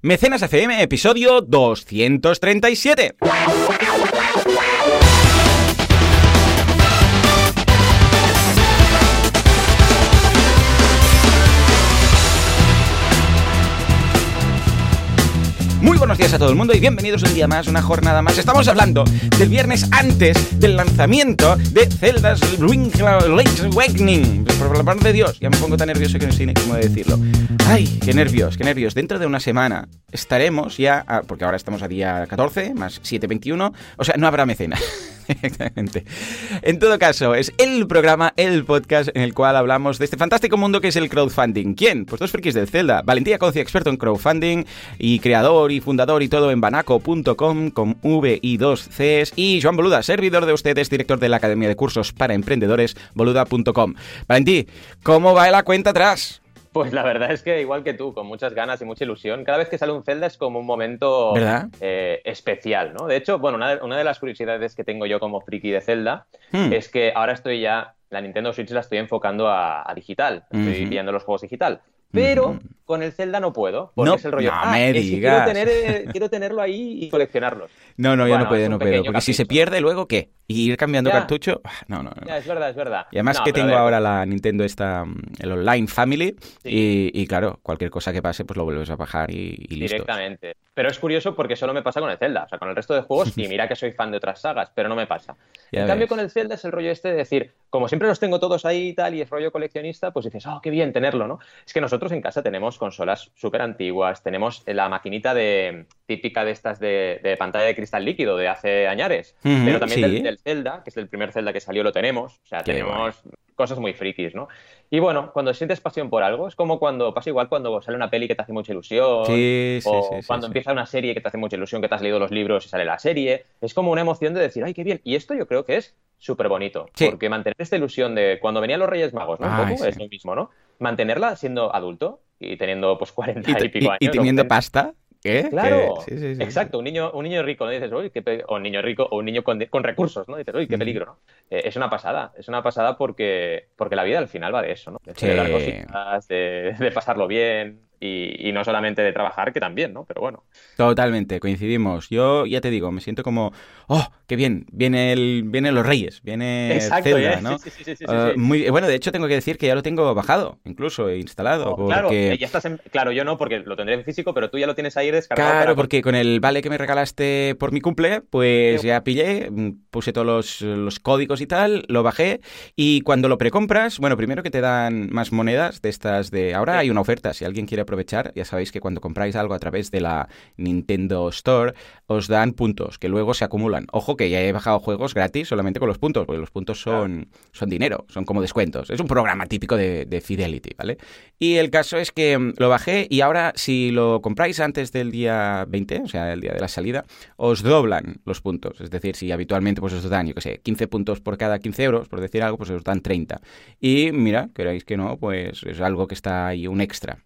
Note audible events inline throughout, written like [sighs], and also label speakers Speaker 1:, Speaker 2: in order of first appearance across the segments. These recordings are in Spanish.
Speaker 1: Mecenas FM, episodio 237. Muy buenos días a todo el mundo y bienvenidos un día más, una jornada más. Estamos hablando del viernes antes del lanzamiento de Zelda's Link's Awakening. Por la mano de Dios, ya me pongo tan nervioso que no sé cómo decirlo. Ay, qué nervios, qué nervios. Dentro de una semana estaremos ya, porque ahora estamos a día 14, más 7.21, o sea, no habrá mecenas. [laughs] Exactamente. En todo caso, es el programa, el podcast en el cual hablamos de este fantástico mundo que es el crowdfunding. ¿Quién? Pues dos frikis del Zelda. Valentía Concia, experto en crowdfunding y creador y fundador y todo en banaco.com con V y dos Cs. Y Joan Boluda, servidor de ustedes, director de la Academia de Cursos para Emprendedores, boluda.com. Valentí, ¿cómo va la cuenta atrás?
Speaker 2: Pues la verdad es que igual que tú, con muchas ganas y mucha ilusión, cada vez que sale un Zelda es como un momento eh, especial, ¿no? De hecho, bueno, una de, una de las curiosidades que tengo yo como friki de Zelda
Speaker 1: Hmm.
Speaker 2: es que ahora estoy ya, la Nintendo Switch la estoy enfocando a, a digital, estoy pillando los juegos digital. Pero. Con el Zelda no puedo, porque
Speaker 1: No,
Speaker 2: es el rollo.
Speaker 1: no
Speaker 2: "Ah,
Speaker 1: me
Speaker 2: es que
Speaker 1: digas".
Speaker 2: Quiero, tener, eh, [laughs] quiero tenerlo ahí y coleccionarlos.
Speaker 1: No, no,
Speaker 2: Bueno,
Speaker 1: no puedo, no puedo. Porque si se pierde, luego ¿qué? ¿Y ir cambiando
Speaker 2: Ya.
Speaker 1: cartucho? [sighs] No, no, no.
Speaker 2: Ya, es verdad, es verdad.
Speaker 1: Y además
Speaker 2: No,
Speaker 1: que tengo ahora la Nintendo esta, mm, el Online Family,
Speaker 2: Sí.
Speaker 1: y, y claro, cualquier cosa que pase, pues lo vuelves a bajar y, y listo.
Speaker 2: Directamente. Pero es curioso porque solo me pasa con el Zelda. O sea, con el resto de juegos, y [laughs] mira que soy fan de otras sagas, pero no me pasa.
Speaker 1: Ya
Speaker 2: en cambio,
Speaker 1: ves.
Speaker 2: con el Zelda es el rollo este de decir, como siempre los tengo todos ahí y tal, y es rollo coleccionista, pues dices, oh, qué bien tenerlo, ¿no? Es que nosotros en casa tenemos consolas súper antiguas, tenemos la maquinita de típica de estas de, de pantalla de cristal líquido de hace añares,
Speaker 1: Ujú,
Speaker 2: pero también
Speaker 1: sí.
Speaker 2: del, del Zelda, que es el primer Zelda que salió, lo tenemos. O sea,
Speaker 1: Qué
Speaker 2: tenemos cosas muy frikis, ¿no? Y bueno, cuando sientes pasión por algo, es como cuando pasa igual cuando sale una peli que te hace mucha ilusión,
Speaker 1: Sí, sí,
Speaker 2: o
Speaker 1: sí,
Speaker 2: cuando empieza una serie que te hace mucha ilusión, que te has leído los libros y sale la serie. Es como una emoción de decir, ay, qué bien. Y esto yo creo que es súper bonito. Porque mantener esta ilusión de cuando venían los Reyes Magos, ¿no? Un poco, es lo mismo, ¿no? Mantenerla siendo adulto y teniendo pues 40
Speaker 1: Y,
Speaker 2: pico años.
Speaker 1: y teniendo pasta, ¿qué?
Speaker 2: Claro,
Speaker 1: Que- sí, sí, sí.
Speaker 2: exacto, un niño, un niño rico, ¿no? Dices, uy, qué pe-", o un niño rico, o un niño con, con recursos, ¿no? Dices, uy, qué peligro, ¿no? Eh, es una pasada, es una pasada porque, porque la vida al final va de eso, ¿no? De celebrar cositas, de, de pasarlo bien y, y no solamente de trabajar, que también, ¿no? Pero bueno.
Speaker 1: Totalmente, coincidimos. Yo ya te digo, me siento como, oh, qué bien, viene el, vienen los Reyes, viene
Speaker 2: Exacto,
Speaker 1: Zelda,
Speaker 2: ¿eh?
Speaker 1: ¿no?
Speaker 2: Sí, sí, sí, sí, sí,
Speaker 1: Ah, muy, bueno, de hecho tengo que decir que ya lo tengo bajado, incluso e instalado,
Speaker 2: Oh, Claro,
Speaker 1: porque...
Speaker 2: eh, ya estás en- claro, yo no, porque lo tendré en físico, pero tú ya lo tienes ahí descargado.
Speaker 1: Claro,
Speaker 2: para-
Speaker 1: porque con el vale que me regalaste por mi cumple, pues ya pillé, mm, puse todos los, los códigos y tal, lo bajé y cuando lo precompras, bueno, primero que te dan más monedas de estas de... Ahora hay una oferta, si alguien quiere aprovechar, ya sabéis que cuando compráis algo a través de la Nintendo Store, os dan puntos que luego se acumulan. Ojo que ya he bajado juegos gratis solamente con los puntos, porque los puntos son, son dinero, son como descuentos. Es un programa típico de, de Fidelity, ¿vale? Y el caso es que mm, lo bajé y ahora si lo compráis antes del día 20, o sea, el día de la salida, os doblan los puntos. Es decir, si habitualmente pues os dan, yo qué sé, 15 puntos por cada 15 euros, por decir algo, pues os dan 30. Y mira, queráis que no, pues es algo que está ahí, un extra.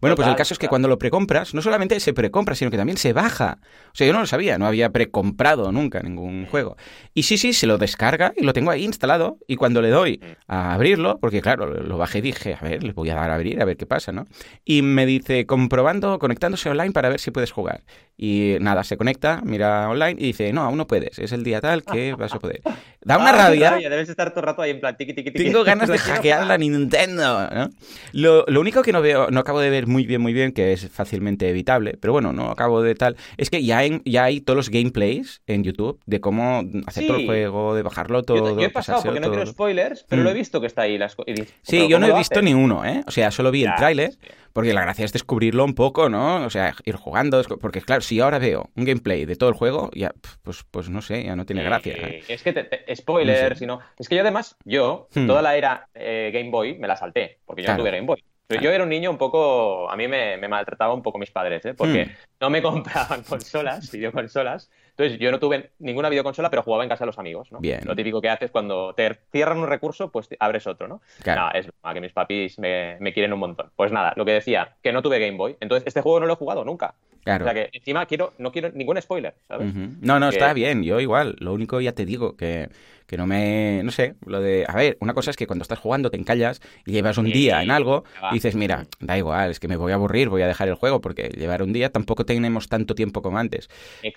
Speaker 1: Bueno, pues el caso es que cuando lo precompras, no solamente se precompra, sino que también se baja. O sea, yo no lo sabía, no había precomprado nunca ningún juego. Y sí, sí, se lo descarga y lo tengo ahí instalado. Y cuando le doy a abrirlo, porque claro, lo bajé y dije, a ver, le voy a dar a abrir, a ver qué pasa, ¿no? Y me dice, comprobando, conectándose online para ver si puedes jugar. Y nada, se conecta, mira online y dice, no, aún no puedes, es el día tal que vas a poder. Da una
Speaker 2: Ah, qué
Speaker 1: rabia.
Speaker 2: Debes estar todo el rato ahí en plan tiqui, tiqui, tiqui.
Speaker 1: Tengo ganas de [laughs] hackear la. Nintendo, ¿no? Lo, lo único que no veo, no acabo de ver muy bien, muy bien, que es fácilmente evitable, pero bueno, no acabo de tal, es que ya, en- ya hay todos los gameplays en YouTube de cómo hacer todo el juego, de bajarlo todo,
Speaker 2: yo he pasado porque no quiero
Speaker 1: todo.
Speaker 2: spoilers, pero
Speaker 1: Mm.
Speaker 2: lo he visto que está ahí. Las, y
Speaker 1: Sí,
Speaker 2: ¿pero
Speaker 1: yo no he visto
Speaker 2: hace?
Speaker 1: ni uno, ¿eh? O sea, solo vi el tráiler,
Speaker 2: sí.
Speaker 1: porque la gracia es descubrirlo un poco, ¿no? O sea, ir jugando, porque claro, si ahora veo un gameplay de todo el juego, ya, pues, pues no sé, ya no tiene gracia.
Speaker 2: Es que te, te- spoilers,
Speaker 1: No sé.
Speaker 2: si no. Es que yo además, yo,
Speaker 1: Hmm.
Speaker 2: toda la era eh, Game Boy me la salté, porque yo
Speaker 1: Claro.
Speaker 2: no tuve Game Boy. Pero. Yo era un niño un poco. A mí me, me maltrataba un poco mis padres, ¿eh? porque
Speaker 1: Hmm.
Speaker 2: no me [laughs] compraban consolas, videoconsolas. Entonces yo no tuve ninguna videoconsola, pero jugaba en casa de los amigos. ¿no?
Speaker 1: Bien.
Speaker 2: Lo típico que haces cuando te cierran un recurso, pues abres otro, ¿no?
Speaker 1: Claro.
Speaker 2: Nada, es broma, que mis papis me, me quieren un montón. Pues nada, lo que decía, que no tuve Game Boy. Entonces este juego no lo he jugado nunca.
Speaker 1: Claro.
Speaker 2: O sea que encima quiero, no quiero ningún spoiler, ¿sabes?
Speaker 1: No, no,
Speaker 2: Que-
Speaker 1: está bien, yo igual. Lo único, ya te digo, que, que no me, no sé, lo de, a ver, una cosa es que cuando estás jugando te encallas y llevas un día en algo y dices, mira, da igual, es que me voy a aburrir, voy a dejar el juego porque llevar un día tampoco tenemos tanto tiempo como antes.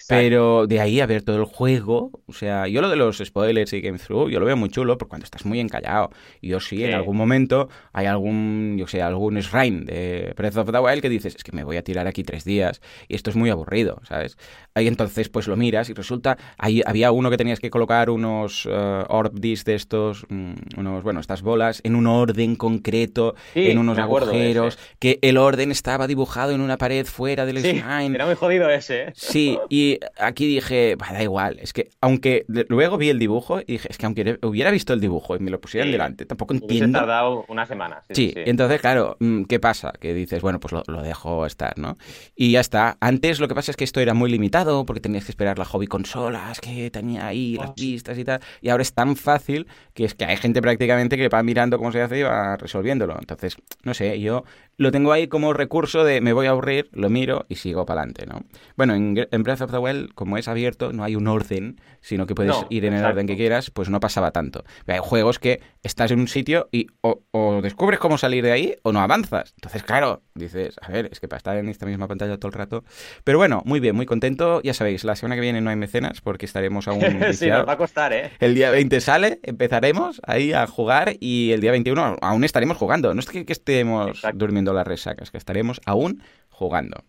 Speaker 1: Pero de ahí a ver todo el juego, o sea, yo lo de los spoilers y game through, yo lo veo muy chulo porque cuando estás muy encallado, yo sí, en algún momento hay algún, yo sé, algún shrine de Breath of the Wild que dices, es que me voy a tirar aquí tres días y esto es muy aburrido, ¿sabes? Ahí entonces pues lo miras y resulta, ahí había uno que tenías que colocar unos uh, orb discs de estos, um, unos, bueno, estas bolas en un orden concreto, en unos agujeros, que el orden estaba dibujado en una pared fuera del sí,
Speaker 2: Era muy jodido ese. ¿eh?
Speaker 1: Sí, y aquí dije, da igual, es que aunque luego vi el dibujo y dije, es que aunque hubiera visto el dibujo y me lo pusieran delante, tampoco entiendo.
Speaker 2: tardado una semana.
Speaker 1: Sí, entonces claro, mm, ¿qué pasa? Que dices, bueno, pues lo, lo dejo estar, ¿no? Y ya está. Antes lo que pasa es que esto era muy limitado porque tenías que esperar la hobby consolas que tenía ahí, las pistas y tal. Y ahora es tan fácil que es que hay gente prácticamente que va mirando cómo se hace y va resolviéndolo. Entonces, no sé, yo lo tengo ahí como recurso de me voy a aburrir, lo miro y sigo para adelante, ¿no? Bueno, en, Breath of the Wild, como es abierto, no hay un orden, sino que puedes ir en el orden que quieras, pues no pasaba tanto. Hay juegos que estás en un sitio y o, descubres cómo salir de ahí o no avanzas. Entonces, claro, dices, a ver, es que para estar en esta misma pantalla todo el rato. Pero bueno, muy bien, muy contento. Ya sabéis, la semana que viene no hay mecenas porque estaremos aún. [laughs]
Speaker 2: sí, nos va a costar, ¿eh?
Speaker 1: El día 20 sale, empezaremos ahí a jugar y el día 21 aún estaremos jugando. No es que, estemos durmiendo las resacas, que estaremos aún jugando.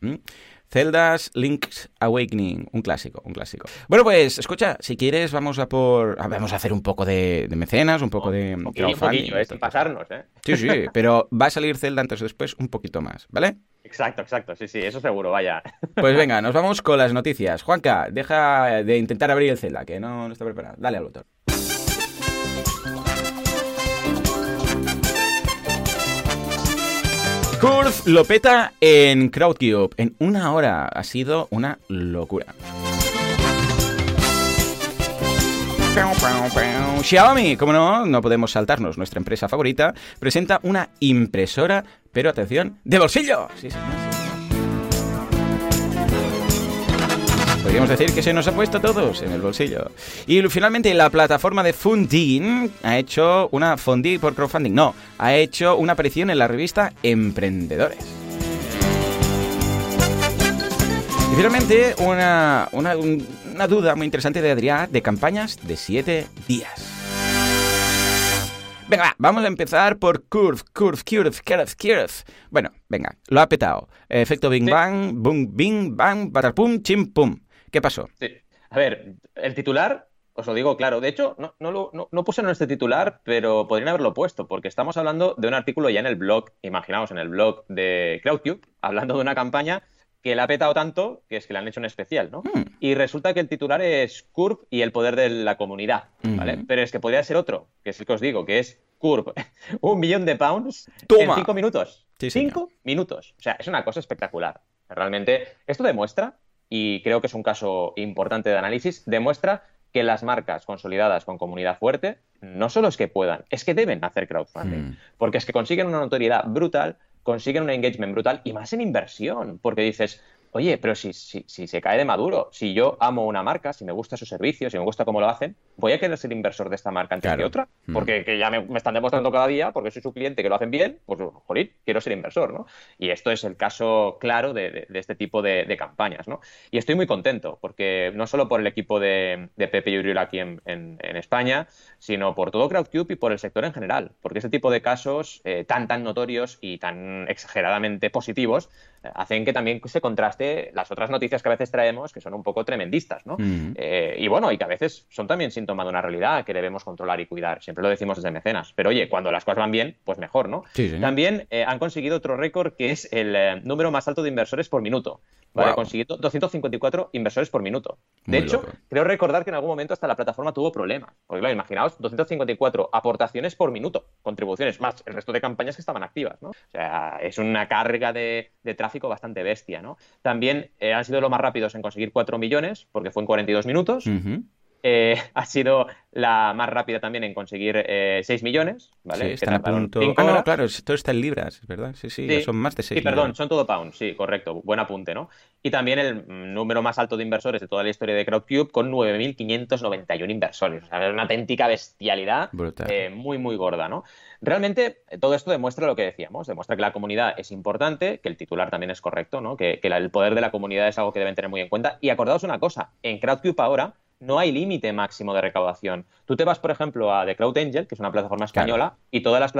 Speaker 1: Zelda's Link's Awakening, un clásico, un clásico. Bueno, pues escucha, si quieres vamos a por vamos a hacer un poco de, mecenas, un poco de
Speaker 2: un poquillo, ¿eh? pasarnos, ¿eh?
Speaker 1: Sí, sí, [laughs] pero va a salir Zelda antes o después un poquito más, ¿vale?
Speaker 2: Exacto, exacto, sí, sí, eso seguro, vaya. [laughs]
Speaker 1: Pues venga, nos vamos con las noticias. Juanca, deja de intentar abrir el Zelda, que no, no está preparado. Dale al botón. Curve lo peta en Crowdcube. En una hora. Ha sido una locura. Xiaomi, como no, no podemos saltarnos. Nuestra empresa favorita presenta una impresora, pero atención, de bolsillo. Sí, Podríamos decir que se nos ha puesto todos en el bolsillo. Y finalmente la plataforma de Funding ha hecho una Funding por crowdfunding. No, ha hecho una aparición en la revista Emprendedores. Y finalmente una, una, duda muy interesante de Adrián de campañas de 7 días. Venga, vamos a empezar por Curve, Curve, Curve, Curve, Curve. Bueno, venga, lo ha petado. Efecto Bing Bang, Boom, Bing Bang, Pum, Chim Pum. ¿Qué pasó?
Speaker 2: Sí. A ver, el titular, os lo digo claro, de hecho, no, no, no, no puse en este titular, pero podrían haberlo puesto, porque estamos hablando de un artículo ya en el blog, imaginaos, en el blog de CrowdCube, hablando de una campaña que le ha petado tanto que es que le han hecho un especial, ¿no? Hmm. Y resulta que el titular es Curve y el poder de la comunidad, ¿vale? Pero es que podría ser otro, que es el que os digo, que es Curve, [laughs] un millón de pounds en cinco minutos. cinco minutos. O sea, es una cosa espectacular. Realmente, esto demuestra y creo que es un caso importante de análisis, demuestra que las marcas consolidadas con comunidad fuerte no solo es que puedan, es que deben hacer crowdfunding, hmm. porque es que consiguen una notoriedad brutal, consiguen un engagement brutal y más en inversión, porque dices, oye, pero si, si, si, se cae de maduro, si yo amo una marca, si me gusta su servicio, si me gusta cómo lo hacen, voy a querer ser inversor de esta marca antes que otra, mm. porque que ya me, están demostrando cada día, porque soy su cliente que lo hacen bien, pues, jolín, quiero ser inversor, ¿no? Y esto es el caso claro de, este tipo de, campañas, ¿no? Y estoy muy contento, porque no solo por el equipo de, Pepe y Uriel aquí en, España, sino por todo CrowdCube y por el sector en general, porque este tipo de casos eh, tan, tan notorios y tan exageradamente positivos hacen que también se contraste las otras noticias que a veces traemos, que son un poco tremendistas, ¿no? Mm. Eh, y bueno, y que a veces son también síntoma de una realidad que debemos controlar y cuidar. Siempre lo decimos desde mecenas. Pero oye, cuando las cosas van bien, pues mejor, ¿no? También eh, han conseguido otro récord que es el número más alto de inversores por minuto. ¿vale? Wow. Consiguió 254 inversores por minuto. De hecho, creo recordar que en algún momento hasta la plataforma tuvo problemas. Porque claro, imaginaos, 254 aportaciones por minuto, contribuciones, más el resto de campañas que estaban activas, ¿no? O sea, es una carga de, tráfico bastante bestia, ¿no? También eh, han sido los más rápidos en conseguir 4 millones, porque fue en 42 minutos. Eh, [laughs] ha sido la más rápida también en conseguir eh, 6 millones, ¿vale?
Speaker 1: Sí,
Speaker 2: Que
Speaker 1: están a punto. Ah, no,
Speaker 2: horas.
Speaker 1: claro, esto está en libras, ¿verdad? Sí, sí, son más de 6
Speaker 2: Sí, perdón, son todo pounds, sí, correcto, buen apunte, ¿no? Y también el número más alto de inversores de toda la historia de Crowdcube con 9.591 inversores. O sea, una auténtica bestialidad eh, muy, muy gorda, ¿no? Realmente eh, todo esto demuestra lo que decíamos, demuestra que la comunidad es importante, que el titular también es correcto, ¿no? Que, que la- el poder de la comunidad es algo que deben tener muy en cuenta. Y acordaos una cosa, en Crowdcube ahora no hay límite máximo de recaudación. Tú te vas, por ejemplo, a The Crowd Angel, que es una plataforma
Speaker 1: Claro.
Speaker 2: española, y todas las,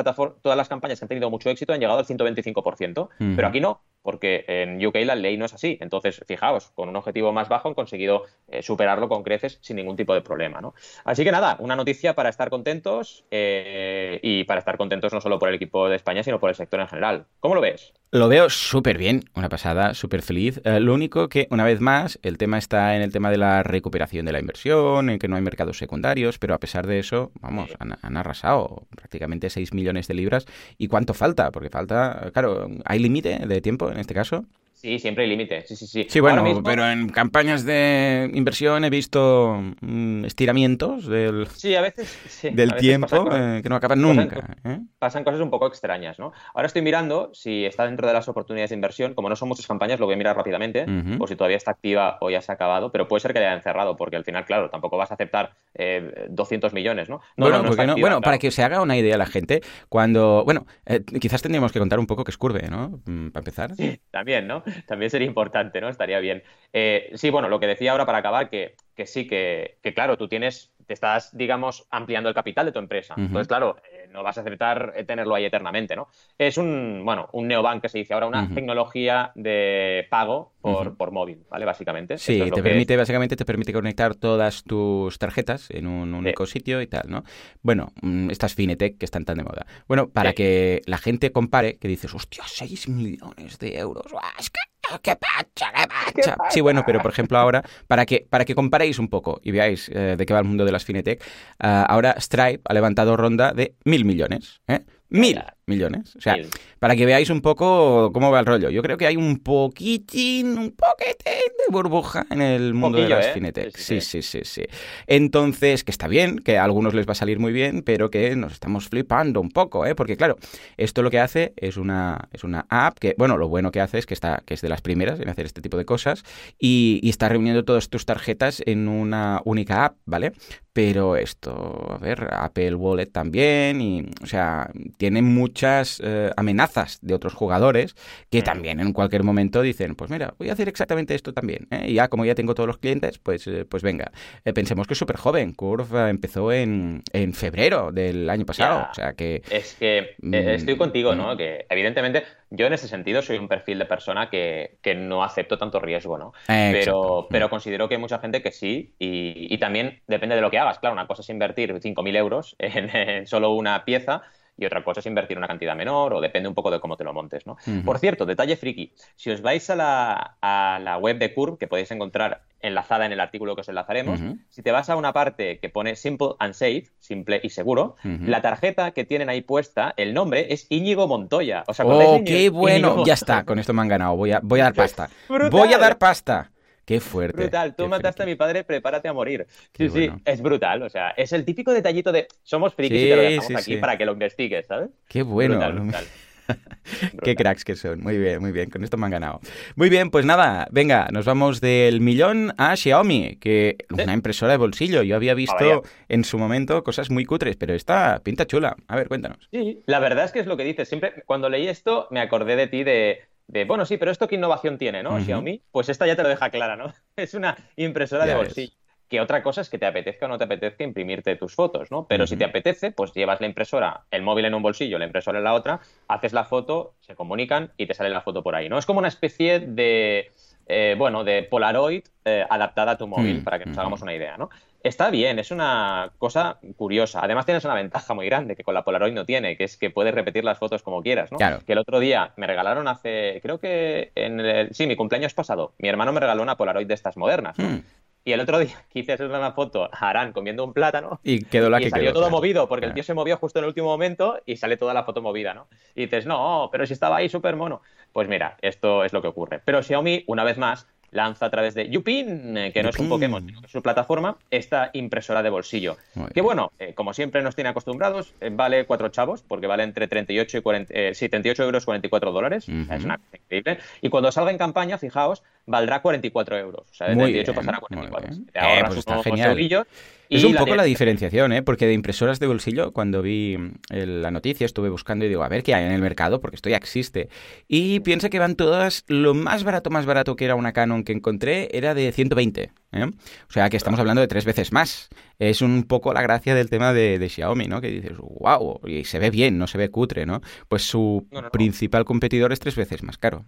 Speaker 2: todas las campañas que han tenido mucho éxito han llegado al 125%,
Speaker 1: Ujú.
Speaker 2: pero aquí no, porque en UK la ley no es así. Entonces, fijaos, con un objetivo más bajo han conseguido eh, superarlo con creces sin ningún tipo de problema. ¿no? Así que nada, una noticia para estar contentos eh, y para estar contentos no solo por el equipo de España, sino por el sector en general. ¿Cómo lo ves?
Speaker 1: Lo veo súper bien, una pasada, súper feliz. Eh, lo único que, una vez más, el tema está en el tema de la recuperación de la inversión, en que no hay mercados secundarios, pero a pesar de eso, vamos, han, han arrasado prácticamente 6 millones de libras. ¿Y cuánto falta? Porque falta, claro, ¿hay límite de tiempo en este caso?
Speaker 2: Sí, siempre hay límite. Sí, sí, sí.
Speaker 1: Sí, bueno,
Speaker 2: mismo-
Speaker 1: pero en campañas de inversión he visto mm, estiramientos del,
Speaker 2: Sí, a veces. sí, a
Speaker 1: del
Speaker 2: veces
Speaker 1: tiempo
Speaker 2: cosas-
Speaker 1: eh, que no acaban
Speaker 2: pasan
Speaker 1: nunca. ¿eh?
Speaker 2: pasan cosas un poco extrañas, ¿no? Ahora estoy mirando si está dentro de las oportunidades de inversión. Como no son muchas campañas, lo voy a mirar rápidamente,
Speaker 1: Ujú.
Speaker 2: por si todavía está activa o ya se ha acabado, pero puede ser que le hayan cerrado, porque al final, claro, tampoco vas a aceptar eh, 200 millones, ¿no? No,
Speaker 1: bueno,
Speaker 2: no, no activa,
Speaker 1: Bueno,
Speaker 2: claro.
Speaker 1: para que se haga una idea la gente, cuando. Bueno, eh, quizás tendríamos que contar un poco qué es Curve, ¿no? Mm, Para empezar.
Speaker 2: También, ¿no? También sería importante, ¿no? Estaría bien. Eh, sí, bueno, lo que decía ahora para acabar, que, que sí, que, que claro, tú tienes, te estás, digamos, ampliando el capital de tu empresa. Entonces, claro, no vas a aceptar eh, tenerlo ahí eternamente, ¿no? Es un, bueno, un neobank que se dice ahora, una tecnología de pago por, por móvil, ¿vale? Básicamente.
Speaker 1: Sí,
Speaker 2: es
Speaker 1: te permite, básicamente te permite conectar todas tus tarjetas en un único sitio y tal, ¿no? Bueno, mm, estas Finetech que están tan de moda. Bueno, para
Speaker 2: Sí.
Speaker 1: que la gente compare, que dices, hostia, 6 millones de euros, ¡guau, es que ¡Qué pacha, qué pacha! Sí, bueno, pero por ejemplo ahora, para que, para que comparéis un poco y veáis eh, de qué va el mundo de las Finetech, ah, ahora Stripe ha levantado ronda de mil millones, ¿eh? Mil. Millones. O sea,
Speaker 2: Mil.
Speaker 1: para que veáis un poco cómo va el rollo. Yo creo que hay un poquitín, un poquitín de burbuja en el mundo de las
Speaker 2: ¿eh?
Speaker 1: Finetech.
Speaker 2: Sí,
Speaker 1: Sí,
Speaker 2: sí,
Speaker 1: sí, sí. Entonces, que está bien, que a algunos les va a salir muy bien, pero que nos estamos flipando un poco, ¿eh? Porque claro, esto lo que hace es una, es una app que, bueno, lo bueno que hace es que, está, que es de las primeras en hacer este tipo de cosas y, y está reuniendo todas tus tarjetas en una única app, ¿vale? Pero esto, a ver, Apple Wallet también, y, o sea, tiene muchas eh, amenazas de otros jugadores que
Speaker 2: Mm.
Speaker 1: también en cualquier momento dicen, pues mira, voy a hacer exactamente esto también. ¿eh? Y ya, como ya tengo todos los clientes, pues, eh, pues venga. Eh, pensemos que es súper joven. Curve empezó en, en febrero del año pasado.
Speaker 2: Ya.
Speaker 1: O sea que.
Speaker 2: Es que
Speaker 1: Mm,
Speaker 2: estoy contigo,
Speaker 1: mm.
Speaker 2: ¿no? Que evidentemente yo en ese sentido soy un perfil de persona que, que no acepto tanto riesgo, ¿no? Pero,
Speaker 1: exacto.
Speaker 2: pero considero que hay mucha gente que sí, y, y también depende de lo que hagas. Claro, una cosa es invertir 5.000 euros en, [laughs] en solo una pieza y otra cosa es invertir una cantidad menor o depende un poco de cómo te lo montes, ¿no? Por cierto, detalle friki, si os vais a la, a la web de Curve, que podéis encontrar enlazada en el artículo que os enlazaremos, si te vas a una parte que pone Simple and Safe, simple y seguro, la tarjeta que tienen ahí puesta, el nombre es Íñigo Montoya. ¿Os acordáis
Speaker 1: ¡Oh,
Speaker 2: de
Speaker 1: qué
Speaker 2: Íñigo
Speaker 1: bueno! Ya está, con esto me han ganado. Voy a, voy a dar [laughs] pasta.
Speaker 2: Brutal.
Speaker 1: Voy a dar pasta. Qué fuerte.
Speaker 2: Brutal, tú mataste a mi padre, prepárate a morir.
Speaker 1: Qué
Speaker 2: sí,
Speaker 1: bueno.
Speaker 2: sí, es brutal. O sea, es el típico detallito de somos frikis
Speaker 1: Sí,
Speaker 2: y te lo dejamos
Speaker 1: sí,
Speaker 2: aquí
Speaker 1: sí.
Speaker 2: para que lo investigues, ¿sabes?
Speaker 1: Qué bueno.
Speaker 2: Brutal, brutal. [laughs]
Speaker 1: Qué cracks que son. Muy bien, muy bien. Con esto me han ganado. Muy bien, pues nada, venga, nos vamos del millón a Xiaomi, que una impresora de bolsillo. Yo había visto
Speaker 2: vaya.
Speaker 1: en su momento cosas muy cutres, pero esta pinta chula. A ver, cuéntanos.
Speaker 2: Sí, la verdad es que es lo que dices. Siempre, cuando leí esto, me acordé de ti de, de, bueno, sí, pero esto qué innovación tiene, ¿no?
Speaker 1: Ujú.
Speaker 2: Xiaomi. Pues esta ya te lo deja clara, ¿no? [laughs] Es una impresora
Speaker 1: Ya
Speaker 2: de bolsillo. Que otra cosa es que te apetezca o no te apetezca imprimirte tus fotos, ¿no? Pero si te apetece, pues llevas la impresora, el móvil en un bolsillo, la impresora en la otra, haces la foto, se comunican y te sale la foto por ahí, ¿no? Es como una especie de, eh, bueno, de Polaroid eh, adaptada a tu móvil,
Speaker 1: Mm,
Speaker 2: para que nos hagamos una idea, ¿no? Está bien, es una cosa curiosa. Además tienes una ventaja muy grande que con la Polaroid no tiene, que es que puedes repetir las fotos como quieras, ¿no?
Speaker 1: Claro.
Speaker 2: Que el otro día me regalaron hace, creo que en el, sí, mi cumpleaños pasado, mi hermano me regaló una Polaroid de estas modernas, ¿no?
Speaker 1: Hmm.
Speaker 2: Y el otro día [laughs] quise hacer una foto a Arán comiendo un plátano
Speaker 1: Y quedó la
Speaker 2: y
Speaker 1: que
Speaker 2: salió
Speaker 1: quedó,
Speaker 2: todo
Speaker 1: claro.
Speaker 2: movido, porque el tío se movió justo en el último momento y sale toda la foto movida, ¿no? Y dices, no, pero si estaba ahí súper mono. Pues mira, esto es lo que ocurre. Pero Xiaomi, una vez más, lanza a través de Yupin, eh, que no es un Pokémon, sino que es su plataforma, esta impresora de bolsillo. que bueno, eh, como siempre nos tiene acostumbrados, eh, vale cuatro chavos, porque vale entre 38 y 40, sí, 38 euros 44 dólares. Es una cosa increíble. Y cuando salga en campaña, fijaos, valdrá 44 euros. O sea, de 38 pasará a 44. Te ahorras
Speaker 1: pues está genial. Es un poco la diferenciación, ¿eh? Porque de impresoras de bolsillo, cuando vi la noticia, estuve buscando y digo, a ver qué hay en el mercado, porque esto ya existe. Y piensa que van todas, lo más barato, más barato que era una Canon que encontré era de 120. ¿eh? O sea que estamos hablando de tres veces más. Es un poco la gracia del tema de, Xiaomi, ¿no? Que dices, wow, y se ve bien, no se ve cutre, ¿no? Pues su principal competidor es tres veces más caro.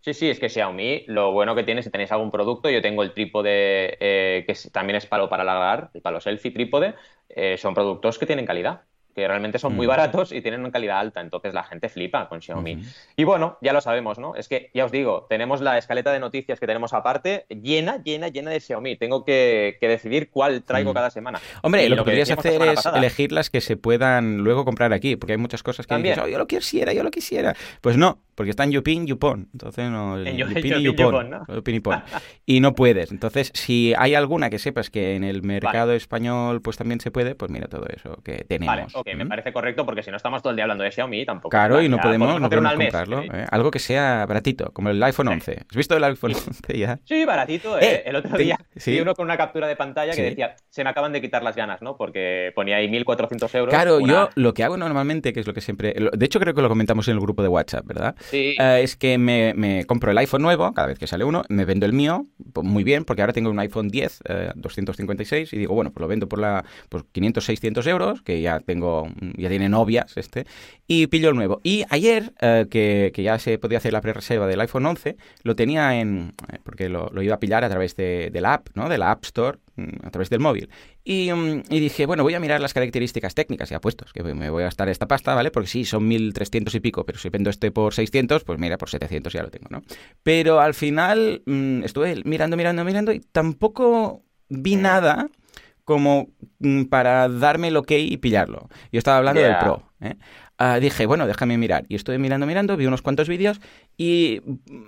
Speaker 2: Sí, sí, es que Xiaomi, lo bueno que tiene, si tenéis algún producto, yo tengo el trípode eh, que también es palo para lagar, el palo selfie trípode, eh, son productos que tienen calidad que realmente son muy mm. baratos y tienen una calidad alta, entonces la gente flipa con Xiaomi. Y bueno, ya lo sabemos, ¿no? Es que ya os digo, tenemos la escaleta de noticias que tenemos aparte llena, llena, llena de Xiaomi. Tengo que, decidir cuál traigo mm. cada semana.
Speaker 1: Hombre, lo, que podrías hacer es elegir las que se puedan luego comprar aquí, porque hay muchas cosas que Dices, oh, yo lo quisiera, yo lo quisiera. Pues no, porque está en Yupin, Yupon. Entonces no,
Speaker 2: en Yupin, y Yupon. ¿no?
Speaker 1: y no puedes. Entonces, si hay alguna que sepas que en el mercado español pues también se puede, pues mira todo eso que tenemos
Speaker 2: ok, me parece correcto porque si no estamos todo el día hablando de Xiaomi tampoco.
Speaker 1: Claro, y no podemos, no podemos comprarlo. ¿eh? Algo que sea baratito, como el iPhone 11. ¿Has visto el iPhone 11 ya?
Speaker 2: Sí, baratito. ¿eh? eh el otro día [laughs] vi uno con una captura de pantalla que decía, se me acaban de quitar las ganas, ¿no? Porque ponía ahí 1.400 euros.
Speaker 1: Claro, yo lo que hago normalmente, que es lo que siempre... De hecho, creo que lo comentamos en el grupo de WhatsApp, ¿verdad? Eh, es que me, compro el iPhone nuevo, cada vez que sale uno, me vendo el mío, pues, muy bien, porque ahora tengo un iPhone 10, 256, y digo, bueno, pues lo vendo por la por 500, 600 euros, que ya tengo ya tiene novias este, y pillo el nuevo. Y ayer, eh, que, ya se podía hacer la pre-reserva del iPhone 11, lo tenía en, eh, porque lo, iba a pillar a través de, la app, ¿no? De la App Store, a través del móvil. Mm, y, dije, bueno, voy a mirar las características técnicas y apuestos, que me voy a gastar esta pasta, ¿vale? Porque sí, son 1300 y pico, pero si vendo este por 600, pues mira, por 700 ya lo tengo, ¿no? Pero al final mm, estuve mirando, mirando, mirando y tampoco vi nada como mm, para darme el ok y pillarlo. Yo estaba hablando del Pro. ¿eh? Ah, dije, bueno, déjame mirar. Y estoy mirando, mirando, vi unos cuantos vídeos y,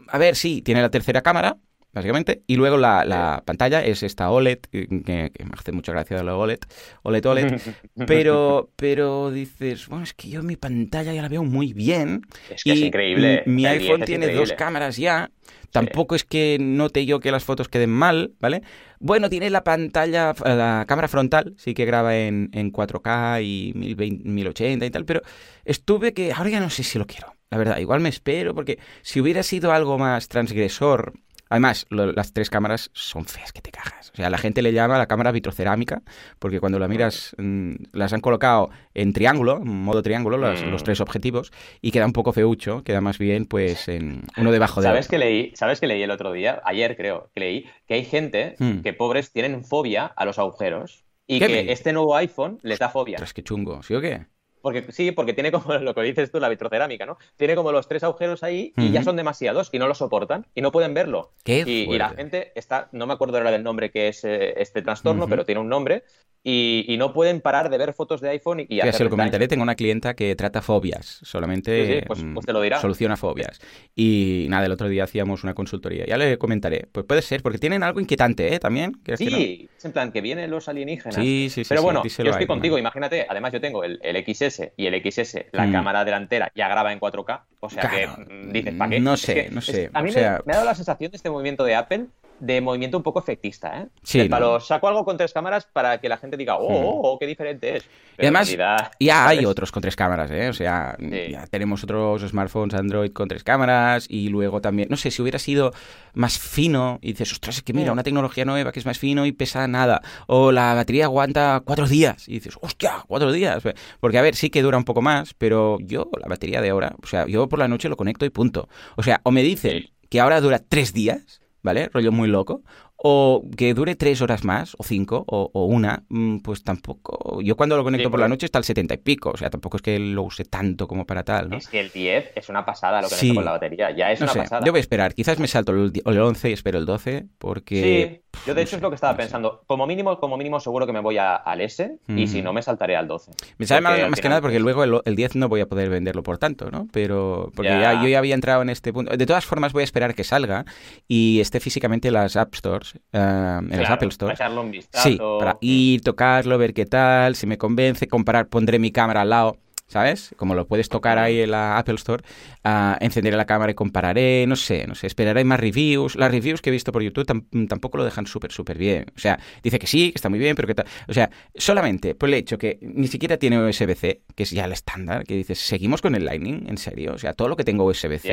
Speaker 1: a ver, sí, tiene la tercera cámara, básicamente, y luego la, pantalla es esta OLED, que, me hace mucha gracia de la OLED, OLED, OLED, [laughs] pero, pero dices, bueno, es que yo mi pantalla ya la veo muy bien.
Speaker 2: Es que es increíble.
Speaker 1: Mi, iPhone tiene dos cámaras ya, tampoco es que note yo que las fotos queden mal, ¿vale? Bueno, tiene la pantalla, la cámara frontal, sí que graba en, en 4K y 1080 y tal, pero estuve que ahora ya no sé si lo quiero. La verdad, igual me espero, porque si hubiera sido algo más transgresor Además, las tres cámaras son feas que te cajas. O sea, la gente le llama la cámara vitrocerámica porque cuando la miras mm, las han colocado en triángulo, en modo triángulo, los, mm. tres objetivos y queda un poco feucho, queda más bien pues en uno debajo de
Speaker 2: ¿Sabes que leí? ¿Sabes que leí el otro día? Ayer creo que leí que hay gente mm. que pobres tienen fobia a los agujeros y que este nuevo iPhone les da fobia.
Speaker 1: Es que chungo, ¿sí o qué?
Speaker 2: Porque sí, porque tiene como [laughs] lo que dices tú, la vitrocerámica, ¿no? Tiene como los tres agujeros ahí y ya son demasiados y no lo soportan y no pueden verlo.
Speaker 1: ¿Qué
Speaker 2: y, la gente está, no me acuerdo ahora del nombre que es eh, este trastorno, pero tiene un nombre y, no pueden parar de ver fotos de iPhone y, y
Speaker 1: ya se lo comentaré, tengo una clienta que trata fobias, solamente
Speaker 2: pues, pues, te lo dirá.
Speaker 1: soluciona fobias. Y nada, el otro día hacíamos una consultoría, ya le comentaré. Pues puede ser, porque tienen algo inquietante, ¿eh? También.
Speaker 2: Sí, es en plan que vienen los alienígenas.
Speaker 1: Sí, sí, sí.
Speaker 2: Pero bueno, yo estoy contigo, imagínate, además yo tengo el, XS y el XS, la mm. cámara delantera ya graba en 4K, o sea que mm, dices, ¿para qué?
Speaker 1: No sé, no sé.
Speaker 2: a mí me ha dado la sensación de este movimiento de Apple de movimiento un poco efectista, ¿eh?
Speaker 1: Sí.
Speaker 2: saco algo con tres cámaras para que la gente diga, oh, oh, qué diferente es.
Speaker 1: y además, ya hay otros con tres cámaras, ¿eh? O sea, ya tenemos otros smartphones Android con tres cámaras y luego también, no sé, si hubiera sido más fino y dices, ostras, es que mira, una tecnología nueva que es más fino y pesa nada. O la batería aguanta cuatro días y dices, hostia, cuatro días. Porque, a ver, sí que dura un poco más, pero yo, la batería de ahora, o sea, yo por la noche lo conecto y punto. O sea, o me dicen que ahora dura tres días ¿vale? Rollo muy loco o que dure tres horas más, o cinco, o, una, mm, pues tampoco. Yo cuando lo conecto por la noche está al setenta y pico, o sea, tampoco es que lo use tanto como para tal, ¿no?
Speaker 2: Es que el 10 es una pasada lo que sí. con la batería, ya es una pasada.
Speaker 1: Yo voy a esperar, quizás me salto el, el 11 y espero el 12, porque.
Speaker 2: Sí, yo de hecho es lo que estaba pensando. Como mínimo, como mínimo seguro que me voy al S, y si no me saltaré al 12.
Speaker 1: Me sabe más, que nada porque luego el, 10 no voy a poder venderlo por tanto, ¿no? Pero. Porque ya. yo ya había entrado en este punto. De todas formas, voy a esperar que salga y esté físicamente en las App Stores, eh, en
Speaker 2: Claro,
Speaker 1: Apple Stores.
Speaker 2: para un vistazo.
Speaker 1: Sí, para ir, tocarlo, ver qué tal, si me convence, comparar, pondré mi cámara al lado, ¿sabes? Como lo puedes tocar ahí en la Apple Store, ah, encenderé la cámara y compararé, no sé, no sé, esperaré más reviews. Las reviews que he visto por YouTube tam- tampoco lo dejan súper, súper bien. O sea, dice que sí, que está muy bien, pero que tal. O sea, solamente por el hecho que ni siquiera tiene USB-C, que es ya el estándar, que dices, ¿seguimos con el Lightning? ¿En serio? O sea, todo lo que tengo USB-C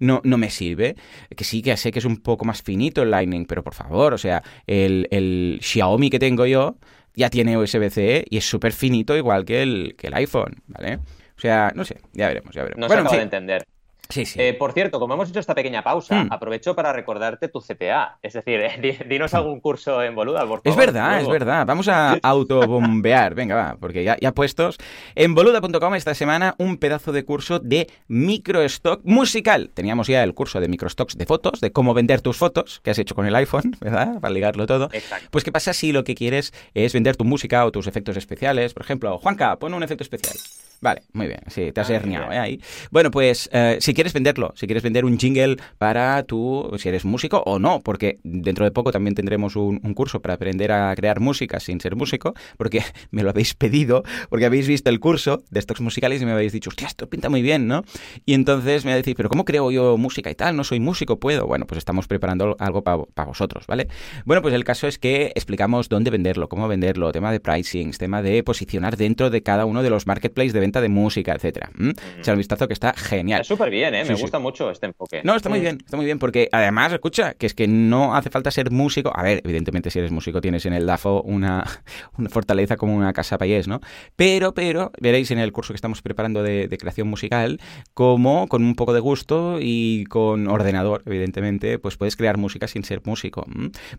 Speaker 1: no, no me sirve. Que sí, que sé que es un poco más finito el Lightning, pero por favor, o sea, el, el Xiaomi que tengo yo ya tiene USB-C y es súper finito igual que el, que el iPhone, ¿vale? O sea, no sé, ya veremos, ya veremos.
Speaker 2: No
Speaker 1: bueno,
Speaker 2: se acaba de
Speaker 1: en fin,
Speaker 2: entender.
Speaker 1: Sí, sí.
Speaker 2: Eh, por cierto, como hemos hecho esta pequeña pausa,
Speaker 1: Hmm.
Speaker 2: aprovecho para recordarte tu CTA. Es decir, [laughs] di- dinos algún curso en Boluda, por favor.
Speaker 1: Es verdad, es verdad. Vamos a autobombear. Venga, va, porque ya, ya puestos. En boluda.com esta semana un pedazo de curso de microstock musical. Teníamos ya el curso de microstocks de fotos, de cómo vender tus fotos, que has hecho con el iPhone, [laughs] ¿verdad? Para ligarlo todo.
Speaker 2: Exacto.
Speaker 1: Pues qué pasa si lo que quieres es vender tu música o tus efectos especiales. Por ejemplo, Juanca, pon un efecto especial. Vale, muy bien, sí, te has
Speaker 2: Ah,
Speaker 1: herniado. ¿eh? ahí. Bueno, pues eh, si quieres venderlo, si quieres vender un jingle para tú, si eres músico o no, porque dentro de poco también tendremos un, un curso para aprender a crear música sin ser músico, porque [laughs] me lo habéis pedido, porque habéis visto el curso de stocks musicales y me habéis dicho, hostia, esto pinta muy bien, ¿no? Y entonces me decís, pero ¿cómo creo yo música y tal? No soy músico, ¿puedo? Bueno, pues estamos preparando algo para vosotros, ¿vale? Bueno, pues el caso es que explicamos dónde venderlo, cómo venderlo, tema de pricing, tema de posicionar dentro de cada uno de los marketplaces de venta de música, etcétera. ¿m? Echar un vistazo que está genial.
Speaker 2: Está súper bien, ¿eh?
Speaker 1: Sí,
Speaker 2: Me
Speaker 1: sí.
Speaker 2: gusta mucho este enfoque.
Speaker 1: No, está muy
Speaker 2: Mm.
Speaker 1: bien, está muy bien, porque además, escucha, que es que no hace falta ser músico. A ver, evidentemente, si eres músico, tienes en el DAFO una, [laughs] una fortaleza como una casa payés, ¿no? Pero, pero, veréis en el curso que estamos preparando de, de creación musical, como con un poco de gusto y con ordenador, evidentemente, pues puedes crear música sin ser músico.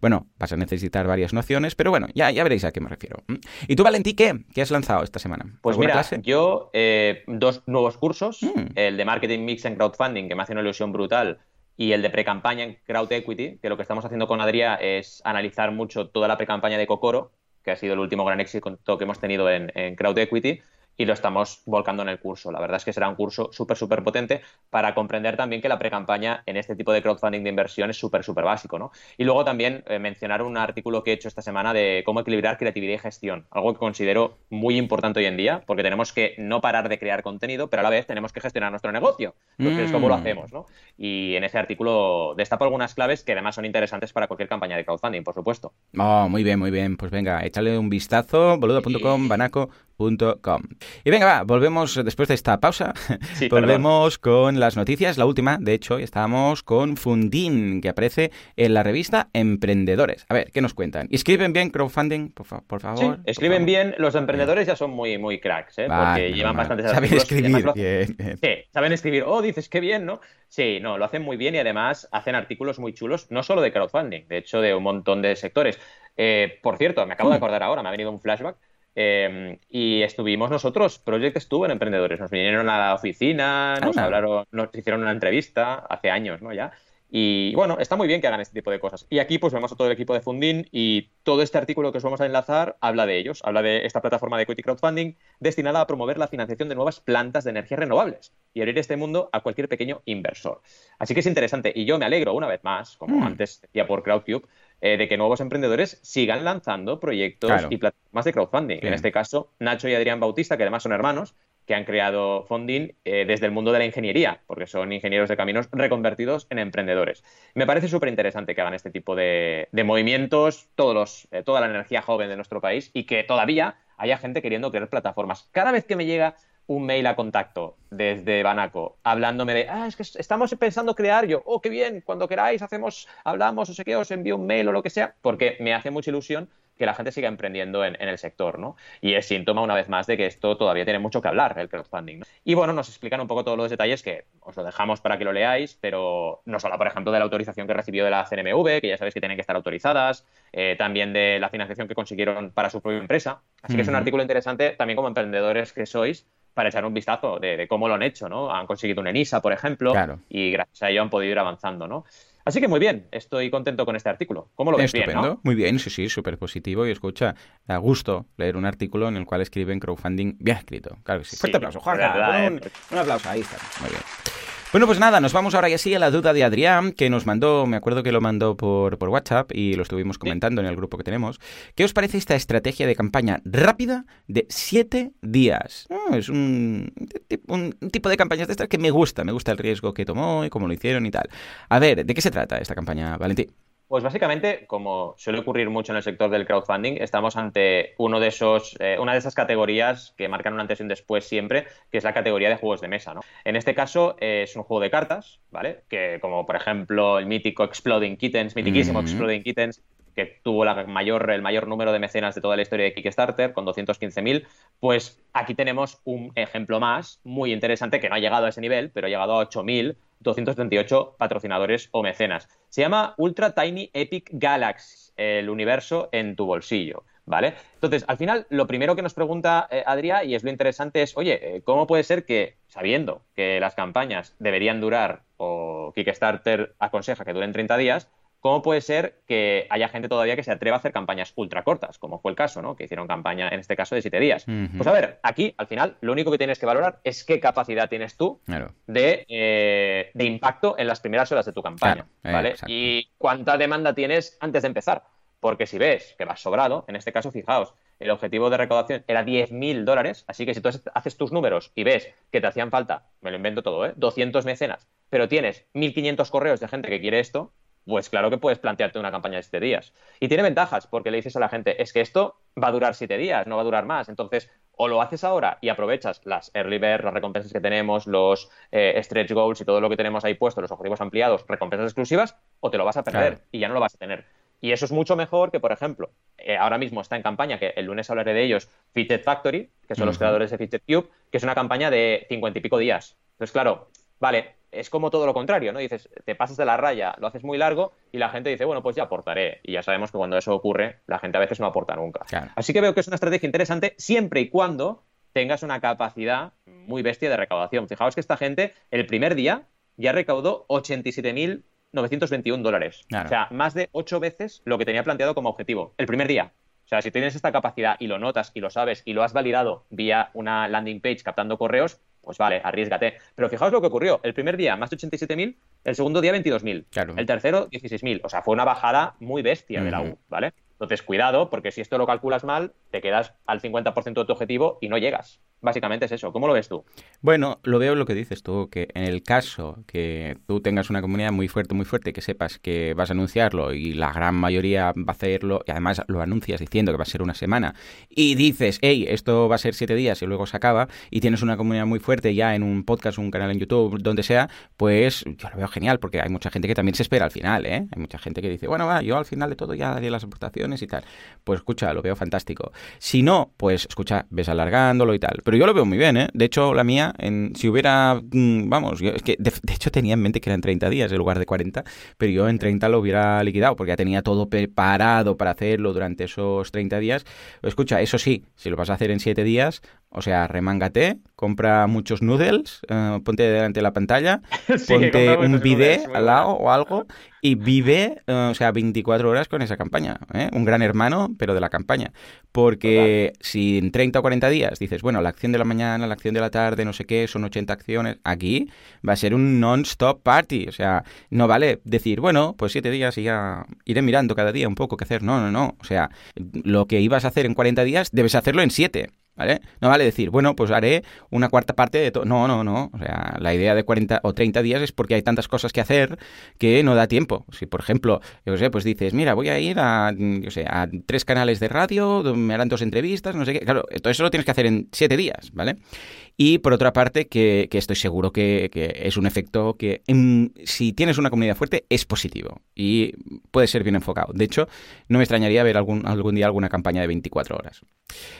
Speaker 1: Bueno, vas a necesitar varias nociones, pero bueno, ya, ya veréis a qué me refiero. ¿Y tú, Valentí, qué? ¿Qué has lanzado esta semana?
Speaker 2: Pues
Speaker 1: ¿Alguna
Speaker 2: mira,
Speaker 1: clase?
Speaker 2: yo eh, dos nuevos cursos,
Speaker 1: Mm.
Speaker 2: el de Marketing Mix en Crowdfunding, que me hace una ilusión brutal, y el de pre-campaña en Crowd Equity, que lo que estamos haciendo con Adrià es analizar mucho toda la pre-campaña de Cocoro, que ha sido el último gran éxito que hemos tenido en, en Crowd Equity, y lo estamos volcando en el curso. La verdad es que será un curso súper, súper potente para comprender también que la pre-campaña en este tipo de crowdfunding de inversión es súper, súper básico, ¿no? Y luego también eh, mencionar un artículo que he hecho esta semana de cómo equilibrar creatividad y gestión, algo que considero muy importante hoy en día, porque tenemos que no parar de crear contenido, pero a la vez tenemos que gestionar nuestro negocio. Entonces,
Speaker 1: Mm.
Speaker 2: ¿cómo lo hacemos, no? Y en ese artículo destapo algunas claves que además son interesantes para cualquier campaña de crowdfunding, por supuesto.
Speaker 1: Oh, muy bien, muy bien. Pues venga, échale un vistazo, boludo.com, Y venga, va, volvemos después de esta pausa. [laughs]
Speaker 2: Sí,
Speaker 1: volvemos con las noticias. La última, de hecho, estábamos con Fundin, que aparece en la revista Emprendedores. A ver, ¿qué nos cuentan? ¿Y ¿Escriben bien crowdfunding, por, fa- por favor?
Speaker 2: Sí,
Speaker 1: Por
Speaker 2: escriben
Speaker 1: favor.
Speaker 2: bien. Los emprendedores ya son muy, muy cracks, ¿eh?
Speaker 1: Vale,
Speaker 2: porque llevan
Speaker 1: mal.
Speaker 2: bastantes
Speaker 1: Saben escribir.
Speaker 2: lo
Speaker 1: bien.
Speaker 2: Sí, saben escribir, oh, dices qué bien, ¿no? Sí, no, lo hacen muy bien y además hacen artículos muy chulos, no solo de crowdfunding, de hecho de un montón de sectores. Eh, por cierto, me acabo de
Speaker 1: Hmm.
Speaker 2: acordar ahora, me ha venido un flashback. Eh, y estuvimos nosotros, Project estuvo en Emprendedores, nos vinieron a la oficina, nos
Speaker 1: Anda.
Speaker 2: hablaron, nos hicieron una entrevista hace años, ¿no? Ya. Y bueno, está muy bien que hagan este tipo de cosas. Y aquí pues vemos a todo el equipo de Fundin y todo este artículo que os vamos a enlazar habla de ellos, habla de esta plataforma de equity crowdfunding destinada a promover la financiación de nuevas plantas de energías renovables y abrir este mundo a cualquier pequeño inversor. Así que es interesante y yo me alegro una vez más, como
Speaker 1: Mm.
Speaker 2: antes decía por Crowdcube, eh, de que nuevos emprendedores sigan lanzando proyectos
Speaker 1: Claro.
Speaker 2: y plataformas de crowdfunding.
Speaker 1: Bien.
Speaker 2: En este caso, Nacho y Adrián Bautista, que además son hermanos, que han creado Funding eh, desde el mundo de la ingeniería, porque son ingenieros de caminos reconvertidos en emprendedores. Me parece súper interesante que hagan este tipo de, de movimientos, todos los, eh, toda la energía joven de nuestro país, y que todavía haya gente queriendo crear plataformas. Cada vez que me llega un mail a contacto desde Banaco hablándome de, ah, es que estamos pensando crear yo, oh, qué bien, cuando queráis hacemos, hablamos, o sé qué, os envío un mail o lo que sea, porque me hace mucha ilusión que la gente siga emprendiendo en, en el sector, ¿no? Y es síntoma, una vez más, de que esto todavía tiene mucho que hablar, el crowdfunding. ¿no? Y bueno, nos explican un poco todos los detalles que os lo dejamos para que lo leáis, pero nos habla, por ejemplo, de la autorización que recibió de la CNMV, que ya sabéis que tienen que estar autorizadas, eh, también de la financiación que consiguieron para su propia empresa. Así que es un artículo interesante también como emprendedores que sois para echar un vistazo de, de cómo lo han hecho, ¿no? Han conseguido un ENISA, por ejemplo,
Speaker 1: Claro.
Speaker 2: y gracias a ello han podido ir avanzando, ¿no? Así que muy bien, estoy contento con este artículo. ¿Cómo lo ves bien,
Speaker 1: Estupendo,
Speaker 2: no?
Speaker 1: muy bien, sí, sí, súper positivo. Y escucha, a gusto leer un artículo en el cual escriben crowdfunding bien escrito. Claro que sí.
Speaker 2: Sí,
Speaker 1: Fuerte aplauso, Juan.
Speaker 2: de verdad,
Speaker 1: un,
Speaker 2: eh.
Speaker 1: un aplauso, ahí está. Muy bien. Bueno, pues nada, nos vamos ahora ya sí a la duda de Adrián, que nos mandó, me acuerdo que lo mandó por, por WhatsApp y lo estuvimos comentando en el grupo que tenemos. ¿Qué os parece esta estrategia de campaña rápida de siete días? Ah, es un, un, tipo de campañas de estas que me gusta, me gusta el riesgo que tomó y cómo lo hicieron y tal. A ver, ¿de qué se trata esta campaña, Valentín?
Speaker 2: Pues básicamente, como suele ocurrir mucho en el sector del crowdfunding, estamos ante uno de esos, eh, una de esas categorías que marcan un antes y un después siempre, que es la categoría de juegos de mesa. ¿no? En este caso eh, es un juego de cartas, ¿vale? Que como por ejemplo el mítico Exploding Kittens, mitiquísimo Exploding Kittens, que tuvo la mayor, el mayor número de mecenas de toda la historia de Kickstarter, con 215.000, pues aquí tenemos un ejemplo más muy interesante que no ha llegado a ese nivel, pero ha llegado a 8.000 238 patrocinadores o mecenas. Se llama Ultra Tiny Epic Galaxy, el universo en tu bolsillo. ¿Vale? Entonces, al final, lo primero que nos pregunta eh, Adrián, y es lo interesante, es, oye, eh, ¿cómo puede ser que, sabiendo que las campañas deberían durar, o Kickstarter aconseja que duren 30 días, ¿Cómo puede ser que haya gente todavía que se atreva a hacer campañas ultra cortas, como fue el caso, ¿no? Que hicieron campaña, en este caso, de siete días. Pues a ver, aquí, al final, lo único que tienes que valorar es qué capacidad tienes tú eh, de, impacto en las primeras horas de tu campaña, ¿vale? y cuánta demanda tienes antes de empezar. Porque si ves que vas sobrado, en este caso, fijaos, el objetivo de recaudación era 10.000 dólares, así que si tú haces tus números y ves que te hacían falta, me lo invento todo, ¿eh? 200 mecenas, pero tienes 1.500 correos de gente que quiere esto, pues claro que puedes plantearte una campaña de siete días. Y tiene ventajas, porque le dices a la gente, es que esto va a durar siete días, no va a durar más. Entonces, o lo haces ahora y aprovechas las early bird, las recompensas que tenemos, los eh, stretch goals y todo lo que tenemos ahí puesto, los objetivos ampliados, recompensas exclusivas, o te lo vas a perder y ya no lo vas a tener. Y eso es mucho mejor que, por ejemplo, eh, ahora mismo está en campaña, que el lunes hablaré de ellos, Fitted Factory, que son los creadores de Fitted Cube, que es una campaña de cincuenta y pico días. Entonces, claro, vale, es como todo lo contrario, ¿no? Dices, te pasas de la raya, lo haces muy largo y la gente dice, bueno, pues ya aportaré. Y ya sabemos que cuando eso ocurre, la gente a veces no aporta nunca. Así que veo que es una estrategia interesante siempre y cuando tengas una capacidad muy bestia de recaudación. Fijaos que esta gente, el primer día, ya recaudó 87.921 dólares. O sea, más de ocho veces lo que tenía planteado como objetivo. El primer día. O sea, si tienes esta capacidad y lo notas y lo sabes y lo has validado vía una landing page captando correos, pues vale, arriesgate. Pero fijaos lo que ocurrió. El primer día, más de 87.000, el segundo día, 22.000. Claro. El tercero, 16.000. O sea, fue una bajada muy bestia de la U, ¿vale? Entonces, cuidado, porque si esto lo calculas mal, te quedas al 50% de tu objetivo y no llegas. Básicamente es eso. ¿Cómo lo ves tú?
Speaker 1: Bueno, lo veo lo que dices tú, que en el caso que tú tengas una comunidad muy fuerte, muy fuerte, que sepas que vas a anunciarlo y la gran mayoría va a hacerlo, y además lo anuncias diciendo que va a ser una semana, y dices, hey, esto va a ser siete días y luego se acaba, y tienes una comunidad muy fuerte ya en un podcast, un canal en YouTube, donde sea, pues yo lo veo genial, porque hay mucha gente que también se espera al final, ¿eh? Hay mucha gente que dice, bueno, va, yo al final de todo ya daré las aportaciones y tal. Pues escucha, lo veo fantástico. Si no, pues escucha, ves alargándolo y tal. Yo lo veo muy bien, ¿eh? De hecho, la mía, en, si hubiera, mm, vamos, es que de, hecho tenía en mente que eran 30 días en lugar de 40, pero yo en 30 lo hubiera liquidado porque ya tenía todo preparado para hacerlo durante esos 30 días. Escucha, eso sí, si lo vas a hacer en 7 días, o sea, remángate, compra muchos noodles, eh, ponte delante de la pantalla, [laughs] ponte un bidet al lado o algo y vive, eh, o sea, 24 horas con esa campaña. ¿eh? Un gran hermano, pero de la campaña. Porque si en 30 o 40 días dices, bueno, la acción de la mañana, la acción de la tarde, no sé qué, son 80 acciones, aquí va a ser un non-stop party. O sea, no vale decir, bueno, pues 7 días y ya iré mirando cada día un poco qué hacer. No, no, no. O sea, lo que ibas a hacer en 40 días, debes hacerlo en 7. ¿Vale? No vale decir, bueno, pues haré una cuarta parte de todo. No, no, no. O sea, la idea de 40 o 30 días es porque hay tantas cosas que hacer que no da tiempo. Si, por ejemplo, yo sé, pues dices, mira, voy a ir a, yo sé, a tres canales de radio, me harán dos entrevistas, no sé qué. Claro, todo eso lo tienes que hacer en siete días, ¿vale? Y por otra parte, que, estoy seguro que, es un efecto que si tienes una comunidad fuerte es positivo y puede ser bien enfocado. De hecho, no me extrañaría ver algún, algún día alguna campaña de 24 horas.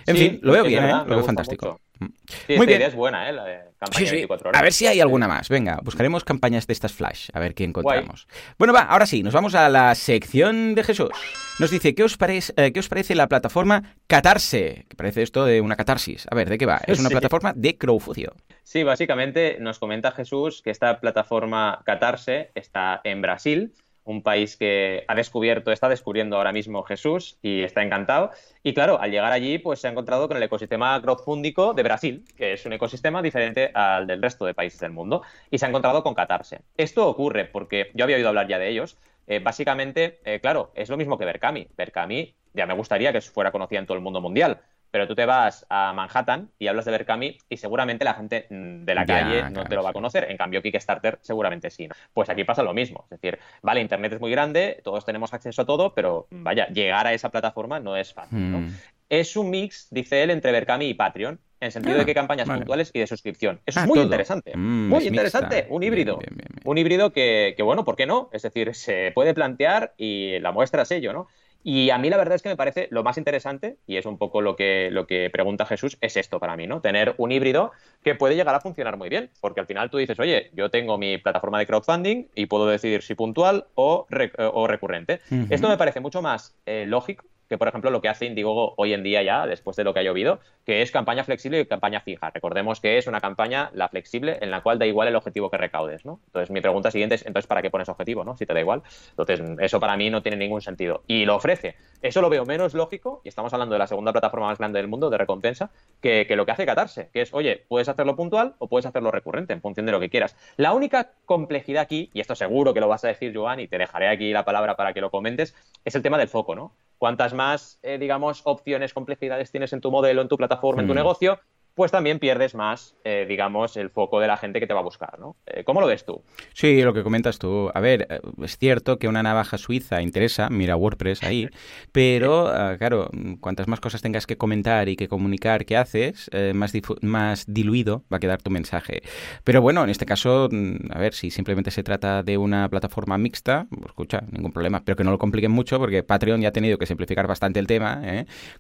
Speaker 1: En fin, lo veo bien, ¿eh? lo veo fantástico.
Speaker 2: Mm. Muy bien. es buena, ¿eh? La de campaña de 24 horas.
Speaker 1: A ver si hay alguna más. Venga, buscaremos campañas de estas flash, a ver qué encontramos. Bueno, va, ahora sí, nos vamos a la sección de Jesús. Nos dice, ¿qué os, parece, eh, ¿qué os parece la plataforma Catarse? Que parece esto de una catarsis. A ver, ¿de qué va? Es una [laughs] plataforma de crowdfucio.
Speaker 2: Sí, básicamente nos comenta Jesús que esta plataforma Catarse está en Brasil un país que ha descubierto, está descubriendo ahora mismo Jesús y está encantado. Y claro, al llegar allí, pues se ha encontrado con el ecosistema crowdfundico de Brasil, que es un ecosistema diferente al del resto de países del mundo, y se ha encontrado con Catarse. Esto ocurre porque yo había oído hablar ya de ellos. Eh, básicamente, eh, claro, es lo mismo que Berkami. Berkami ya me gustaría que fuera conocida en todo el mundo mundial, pero tú te vas a Manhattan y hablas de Berkami y seguramente la gente mm, de la calle no te lo va a conocer. En cambio, Kickstarter seguramente sí. Pues aquí pasa lo mismo. Es decir, vale, Internet es muy grande, todos tenemos acceso a todo, pero vaya, llegar a esa plataforma no es fácil. Hmm. Es un mix, dice él, entre Berkami y Patreon, en el sentido de ah, que campañas puntuales y de suscripción. Eso es ah, muy interesante. Mm, muy interesante. Un híbrido. un híbrido que, que, bueno, ¿por qué no? Es decir, se puede plantear y la muestra es ello, ¿no? Y a mí la verdad es que me parece lo más interesante, y es un poco lo que, lo que pregunta Jesús, es esto para mí, ¿no? Tener un híbrido que puede llegar a funcionar muy bien, porque al final tú dices, oye, yo tengo mi plataforma de crowdfunding y puedo decidir si puntual o, o recurrente. Esto me parece mucho más eh, lógico que, por ejemplo, lo que hace Indiegogo hoy en día ya, después de lo que ha llovido, que es campaña flexible y campaña fija. Recordemos que es una campaña, la flexible, en la cual da igual el objetivo que recaudes, ¿no? Entonces, mi pregunta siguiente es, entonces, ¿para qué pones objetivo, no? Si te da igual. Entonces, eso para mí no tiene ningún sentido. Y lo ofrece. Eso lo veo menos lógico, y estamos hablando de la segunda plataforma más grande del mundo de recompensa, que, que lo que hace Catarse, que es, oye, puedes hacerlo puntual o puedes hacerlo recurrente, en función de lo que quieras. La única complejidad aquí, y esto seguro que lo vas a decir, Joan, y te dejaré aquí la palabra para que lo comentes, es el tema del foco, ¿no? Cuantas más, eh, digamos, opciones, complejidades tienes en tu modelo, en tu plataforma, en tu mm. negocio, pues también pierdes más, eh, digamos, el foco de la gente que te va a buscar, ¿no? Eh, ¿Cómo lo ves tú?
Speaker 1: Sí, lo que comentas tú. A ver, eh, es cierto que una navaja suiza interesa, mira WordPress ahí, pero, ah, claro, cuantas más cosas tengas que comentar y que comunicar que haces, más, más diluido va a quedar tu mensaje. Pero bueno, en este caso, mm, a ver, si simplemente se trata de una plataforma mixta, pues, escucha, ningún problema, pero que no lo compliquen mucho porque Patreon ya ha tenido que simplificar bastante el tema,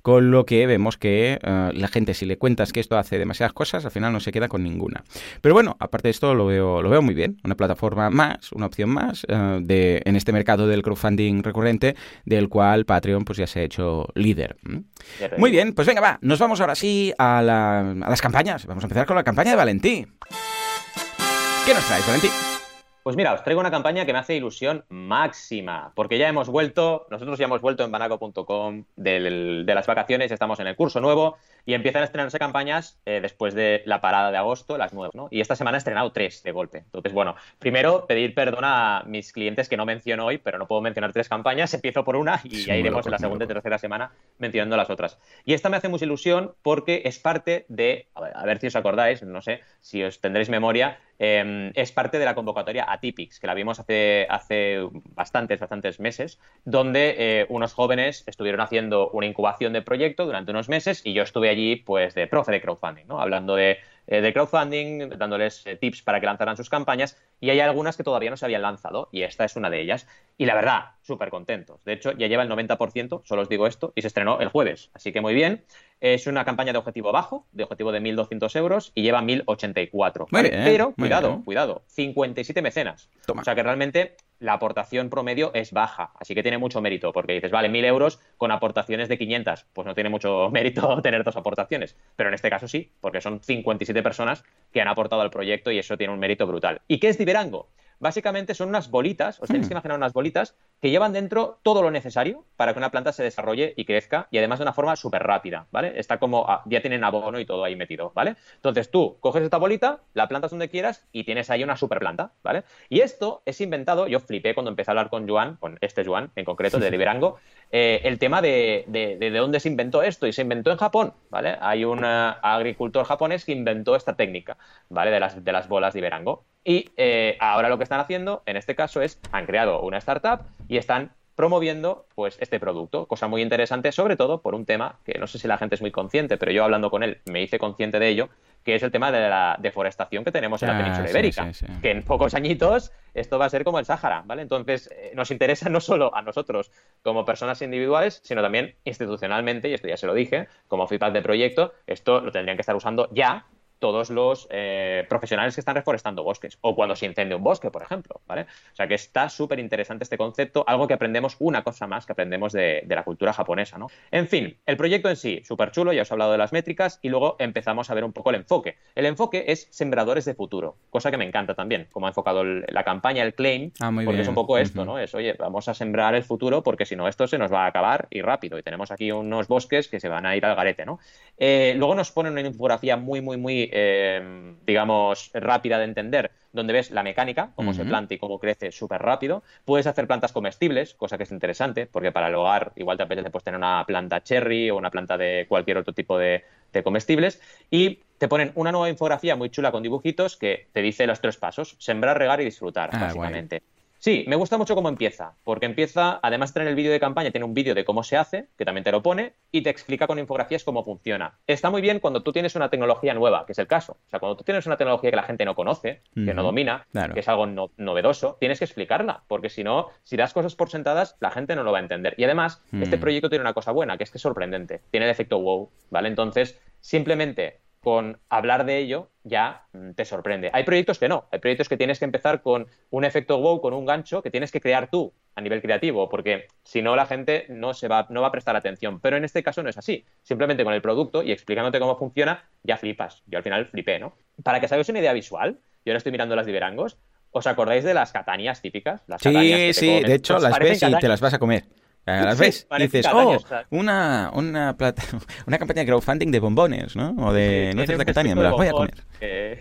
Speaker 1: con lo que vemos que la gente, si le cuentas que esto hace demasiadas cosas, al final no se queda con ninguna. Pero bueno, aparte de esto lo veo, lo veo muy bien, una plataforma más, una opción más eh, de, en este mercado del crowdfunding recurrente, del cual Patreon pues ya se ha hecho líder. Muy bien, pues venga, va, nos vamos ahora sí a, a las campañas. Vamos a empezar con la campaña de Valentí. ¿Qué nos traes, Valentí?
Speaker 2: Pues mira, os traigo una campaña que me hace ilusión máxima, porque ya hemos vuelto, nosotros ya hemos vuelto en banaco.com de las vacaciones, estamos en el curso nuevo y empiezan a estrenarse campañas eh, después de la parada de agosto, las nuevas, ¿no? Y esta semana he estrenado tres de golpe. Entonces, bueno, primero pedir perdón a mis clientes que no menciono hoy, pero no puedo mencionar tres campañas, empiezo por una y ya iremos en la segunda y tercera semana mencionando las otras. Y esta me hace mucha ilusión porque es parte de, a ver, si os acordáis, no sé si os tendréis memoria, em, es parte de la convocatoria Atypics, que la vimos hace, hace bastantes, bastantes meses, donde eh, unos jóvenes estuvieron haciendo una incubación de proyecto durante unos meses y yo estuve allí pues de profe de crowdfunding, ¿no? Hablando de, eh, de crowdfunding, dándoles eh, tips para que lanzaran sus campañas y hay algunas que todavía no se habían lanzado y esta es una de ellas. Y la verdad, súper contentos. De hecho, ya lleva el 90%, solo os digo esto, y se estrenó el jueves. Así que muy bien. Es una campaña de objetivo bajo, de objetivo de 1.200 euros y lleva 1.084. Pero, cuidado, cuidado, 57 mecenas. O sea que realmente la aportación promedio es baja, así que tiene mucho mérito, porque dices, vale, 1.000 euros con aportaciones de 500, pues no tiene mucho [laughs] mérito tener dos aportaciones, pero en este caso sí, porque son 57 personas que han aportado al proyecto y eso tiene un mérito brutal. ¿Y qué es Diverango? Básicamente son unas bolitas, os tenéis que hmm. imaginar unas bolitas que llevan dentro todo lo necesario para que una planta se desarrolle y crezca y además de una forma súper rápida, ¿vale? Está como, ah, ya tienen abono y todo ahí metido, ¿vale? Entonces tú coges esta bolita, la plantas donde quieras y tienes ahí una super planta, ¿vale? Y esto es inventado, yo flipé cuando empecé a hablar con Joan, con este Joan en concreto, de [laughs] Liberango, eh, el tema de, de, dónde se inventó esto y se inventó en Japón, ¿vale? Hay un eh, agricultor japonés que inventó esta técnica, ¿vale? De las, de las bolas de Liberango. Y eh, ahora lo que están haciendo, en este caso, es han creado una startup y están promoviendo pues este producto, cosa muy interesante, sobre todo por un tema que no sé si la gente es muy consciente, pero yo hablando con él me hice consciente de ello, que es el tema de la deforestación que tenemos en la ah, península ibérica, que en pocos añitos esto va a ser como el Sáhara, ¿vale? Entonces eh, nos interesa no solo a nosotros como personas individuales, sino también institucionalmente, y esto ya se lo dije, como feedback de proyecto, esto lo tendrían que estar usando ya todos los eh, profesionales que están reforestando bosques o cuando se incendia un bosque, por ejemplo, ¿vale? O sea que está súper interesante este concepto, algo que aprendemos, una cosa más que aprendemos de, la cultura japonesa, ¿no? En fin, el proyecto en sí, súper chulo, ya os he hablado de las métricas y luego empezamos a ver un poco el enfoque. El enfoque es sembradores de futuro, cosa que me encanta también, como ha enfocado la campaña, el claim,
Speaker 1: ah,
Speaker 2: porque es un poco esto, ¿no? Es, oye, vamos a sembrar el futuro porque si no esto se nos va a acabar y rápido y tenemos aquí unos bosques que se van a ir al garete, ¿no? Eh, luego nos ponen una infografía muy, muy, muy, eh, digamos, rápida de entender, donde ves la mecánica, cómo se planta y cómo crece súper rápido. Puedes hacer plantas comestibles, cosa que es interesante, porque para el hogar igual te apetece pues, tener una planta cherry o una planta de cualquier otro tipo de, comestibles. Y te ponen una nueva infografía muy chula con dibujitos que te dice los tres pasos: sembrar, regar y disfrutar, ah, básicamente. Sí, me gusta mucho cómo empieza, porque empieza, además de tener el vídeo de campaña, tiene un vídeo de cómo se hace, que también te lo pone, y te explica con infografías cómo funciona. Está muy bien cuando tú tienes una tecnología nueva, que es el caso. O sea, cuando tú tienes una tecnología que la gente no conoce, que no domina, que es algo novedoso, tienes que explicarla, porque si no, si das cosas por sentadas, la gente no lo va a entender. Y además, este mm. proyecto tiene una cosa buena, que es que es sorprendente, tiene el efecto wow, ¿vale? Entonces, simplemente con hablar de ello ya mm, te sorprende. Hay proyectos que no, hay proyectos que tienes que empezar con un efecto wow, con un gancho que tienes que crear tú a nivel creativo, porque si no la gente no se va, no va a prestar atención. Pero en este caso no es así. Simplemente con el producto y explicándote cómo funciona, ya flipas. Yo al final flipé, ¿no? Para que os una idea visual, yo ahora estoy mirando las Liberangos, ¿os acordáis de las catanias típicas? Las
Speaker 1: sí, sí, de hecho las ves y te las vas a comer. Las ves y dices, oh, una, una, plata, [laughs] una campaña de crowdfunding de bombones, ¿no? O de nueces de Catania, me las voy a comer.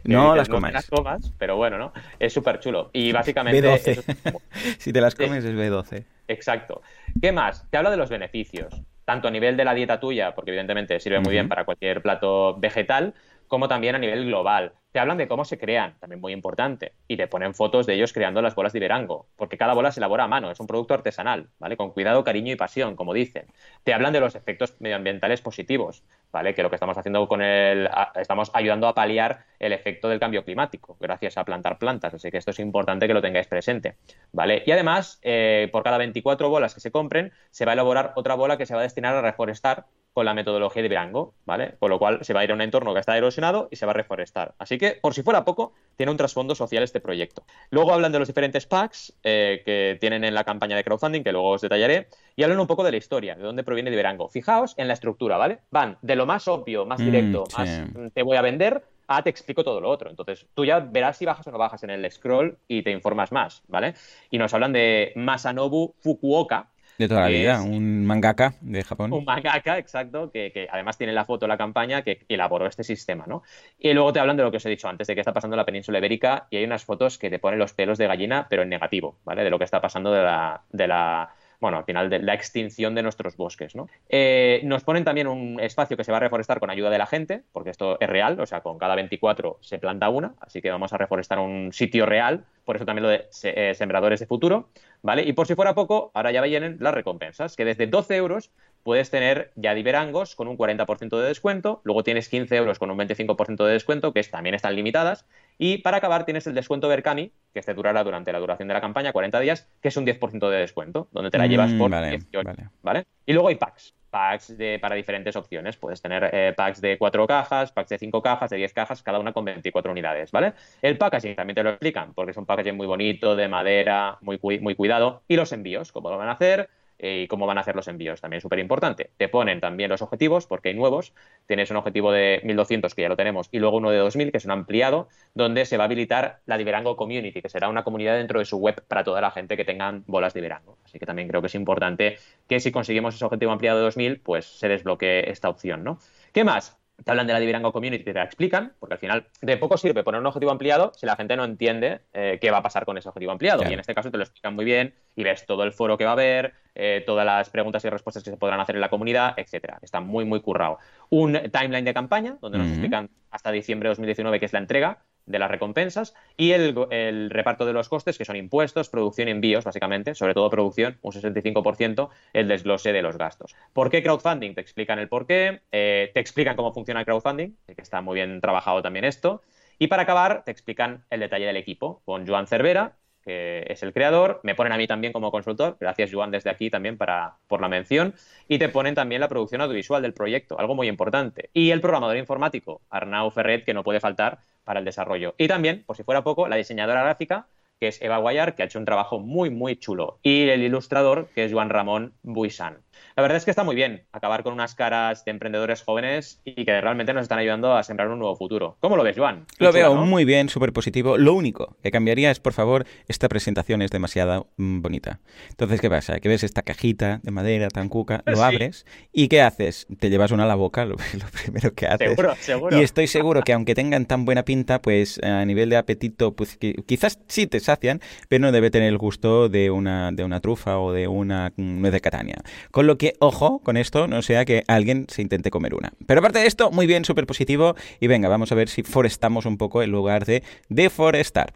Speaker 1: no las comas.
Speaker 2: las comas, pero bueno, ¿no? Es súper chulo. Y básicamente...
Speaker 1: B12. [laughs] si te las comes es B12.
Speaker 2: Exacto. ¿Qué más? Te habla de los beneficios, tanto a nivel de la dieta tuya, porque evidentemente sirve muy bien para cualquier plato vegetal, como también a nivel global. Te hablan de cómo se crean, también muy importante, y te ponen fotos de ellos creando las bolas de Iberango, porque cada bola se elabora a mano, es un producto artesanal, ¿vale? Con cuidado, cariño y pasión, como dicen. Te hablan de los efectos medioambientales positivos, ¿vale? Que lo que estamos haciendo con el... estamos ayudando a paliar el efecto del cambio climático, gracias a plantar plantas, así que esto es importante que lo tengáis presente, ¿vale? Y además, eh, por cada 24 bolas que se compren, se va a elaborar otra bola que se va a destinar a reforestar con la metodología de Iberango, ¿vale? Con lo cual se va a ir a un entorno que está erosionado y se va a reforestar. Así que, por si fuera poco, tiene un trasfondo social este proyecto. Luego hablan de los diferentes packs eh, que tienen en la campaña de crowdfunding, que luego os detallaré, y hablan un poco de la historia, de dónde proviene Iberango. Fijaos en la estructura, ¿vale? Van de lo más obvio, más mm, directo, más te voy a vender, a te explico todo lo otro. Entonces, tú ya verás si bajas o no bajas en el scroll y te informas más, ¿vale? Y nos hablan de Masanobu Fukuoka,
Speaker 1: de toda la vida, un mangaka de Japón.
Speaker 2: Un mangaka, exacto, que, además tiene la foto de la campaña que elaboró este sistema, ¿no? Y luego te hablan de lo que os he dicho antes, de qué está pasando en la península ibérica, y hay unas fotos que te ponen los pelos de gallina, pero en negativo, ¿vale? De lo que está pasando de la, de la bueno, al final de la extinción de nuestros bosques. ¿no? Eh, nos ponen también un espacio que se va a reforestar con ayuda de la gente, porque esto es real, o sea, con cada 24 se planta una, así que vamos a reforestar un sitio real, por eso también lo de eh, sembradores de futuro, ¿vale? Y por si fuera poco, ahora ya vienen las recompensas, que desde 12 euros puedes tener ya Diverangos con un 40% de descuento, luego tienes 15 euros con un 25% de descuento, que también están limitadas, y para acabar tienes el descuento Berkami, que este durará durante la duración de la campaña, 40 días, que es un 10% de descuento, donde te la llevas mm, por vale, 18, vale. Y luego hay packs, packs de, para diferentes opciones. Puedes tener eh, packs de 4 cajas, packs de 5 cajas, de 10 cajas, cada una con 24 unidades, ¿vale? El packaging también te lo explican, porque es un packaging muy bonito, de madera, muy, muy cuidado. Y los envíos, cómo lo van a hacer, y cómo van a hacer los envíos. También súper importante. Te ponen también los objetivos, porque hay nuevos. Tienes un objetivo de 1200, que ya lo tenemos, y luego uno de 2000, que es un ampliado, donde se va a habilitar la Liberango Community, que será una comunidad dentro de su web para toda la gente que tengan bolas de Liberango. Así que también creo que es importante que si conseguimos ese objetivo ampliado de 2000, pues se desbloquee esta opción, ¿no? ¿Qué más? Te hablan de la Divirango Community, te la explican, porque al final de poco sirve poner un objetivo ampliado si la gente no entiende eh, qué va a pasar con ese objetivo ampliado. Y en este caso te lo explican muy bien y ves todo el foro que va a haber, eh, todas las preguntas y respuestas que se podrán hacer en la comunidad, etcétera. Está muy, muy currado. Un timeline de campaña, donde nos explican hasta diciembre de 2019 que es la entrega, de las recompensas y el, reparto de los costes, que son impuestos, producción y envíos, básicamente, sobre todo producción, un 65%, el desglose de los gastos. ¿Por qué crowdfunding? Te explican el por qué, eh, te explican cómo funciona el crowdfunding, que está muy bien trabajado también esto, y para acabar te explican el detalle del equipo, con Joan Cervera, que es el creador, me ponen a mí también como consultor, gracias Joan desde aquí también para, por la mención, y te ponen también la producción audiovisual del proyecto, algo muy importante. Y el programador informático, Arnau Ferret, que no puede faltar para el desarrollo. Y también, por si fuera poco, la diseñadora gráfica, que es Eva Guayar, que ha hecho un trabajo muy, muy chulo. Y el ilustrador, que es Juan Ramón Buisan. La verdad es que está muy bien acabar con unas caras de emprendedores jóvenes y que realmente nos están ayudando a sembrar un nuevo futuro. ¿Cómo lo ves, Juan?
Speaker 1: Lo veo muy bien, súper positivo. Lo único que cambiaría es, por favor, esta presentación es demasiado mm, bonita. Entonces, ¿qué pasa? Que ves esta cajita de madera tan cuca, lo abres y ¿qué haces? Te llevas una a la boca, [laughs] lo, primero que haces.
Speaker 2: Seguro, seguro.
Speaker 1: Y estoy seguro que aunque tengan tan buena pinta, pues a nivel de apetito, pues quizás sí te sacian, pero no debe tener el gusto de una, de una trufa o de una nuez de Catania. Con lo que, ojo con esto, no sea que alguien se intente comer una. Pero aparte de esto, muy bien, súper positivo. Y venga, vamos a ver si forestamos un poco en lugar de deforestar.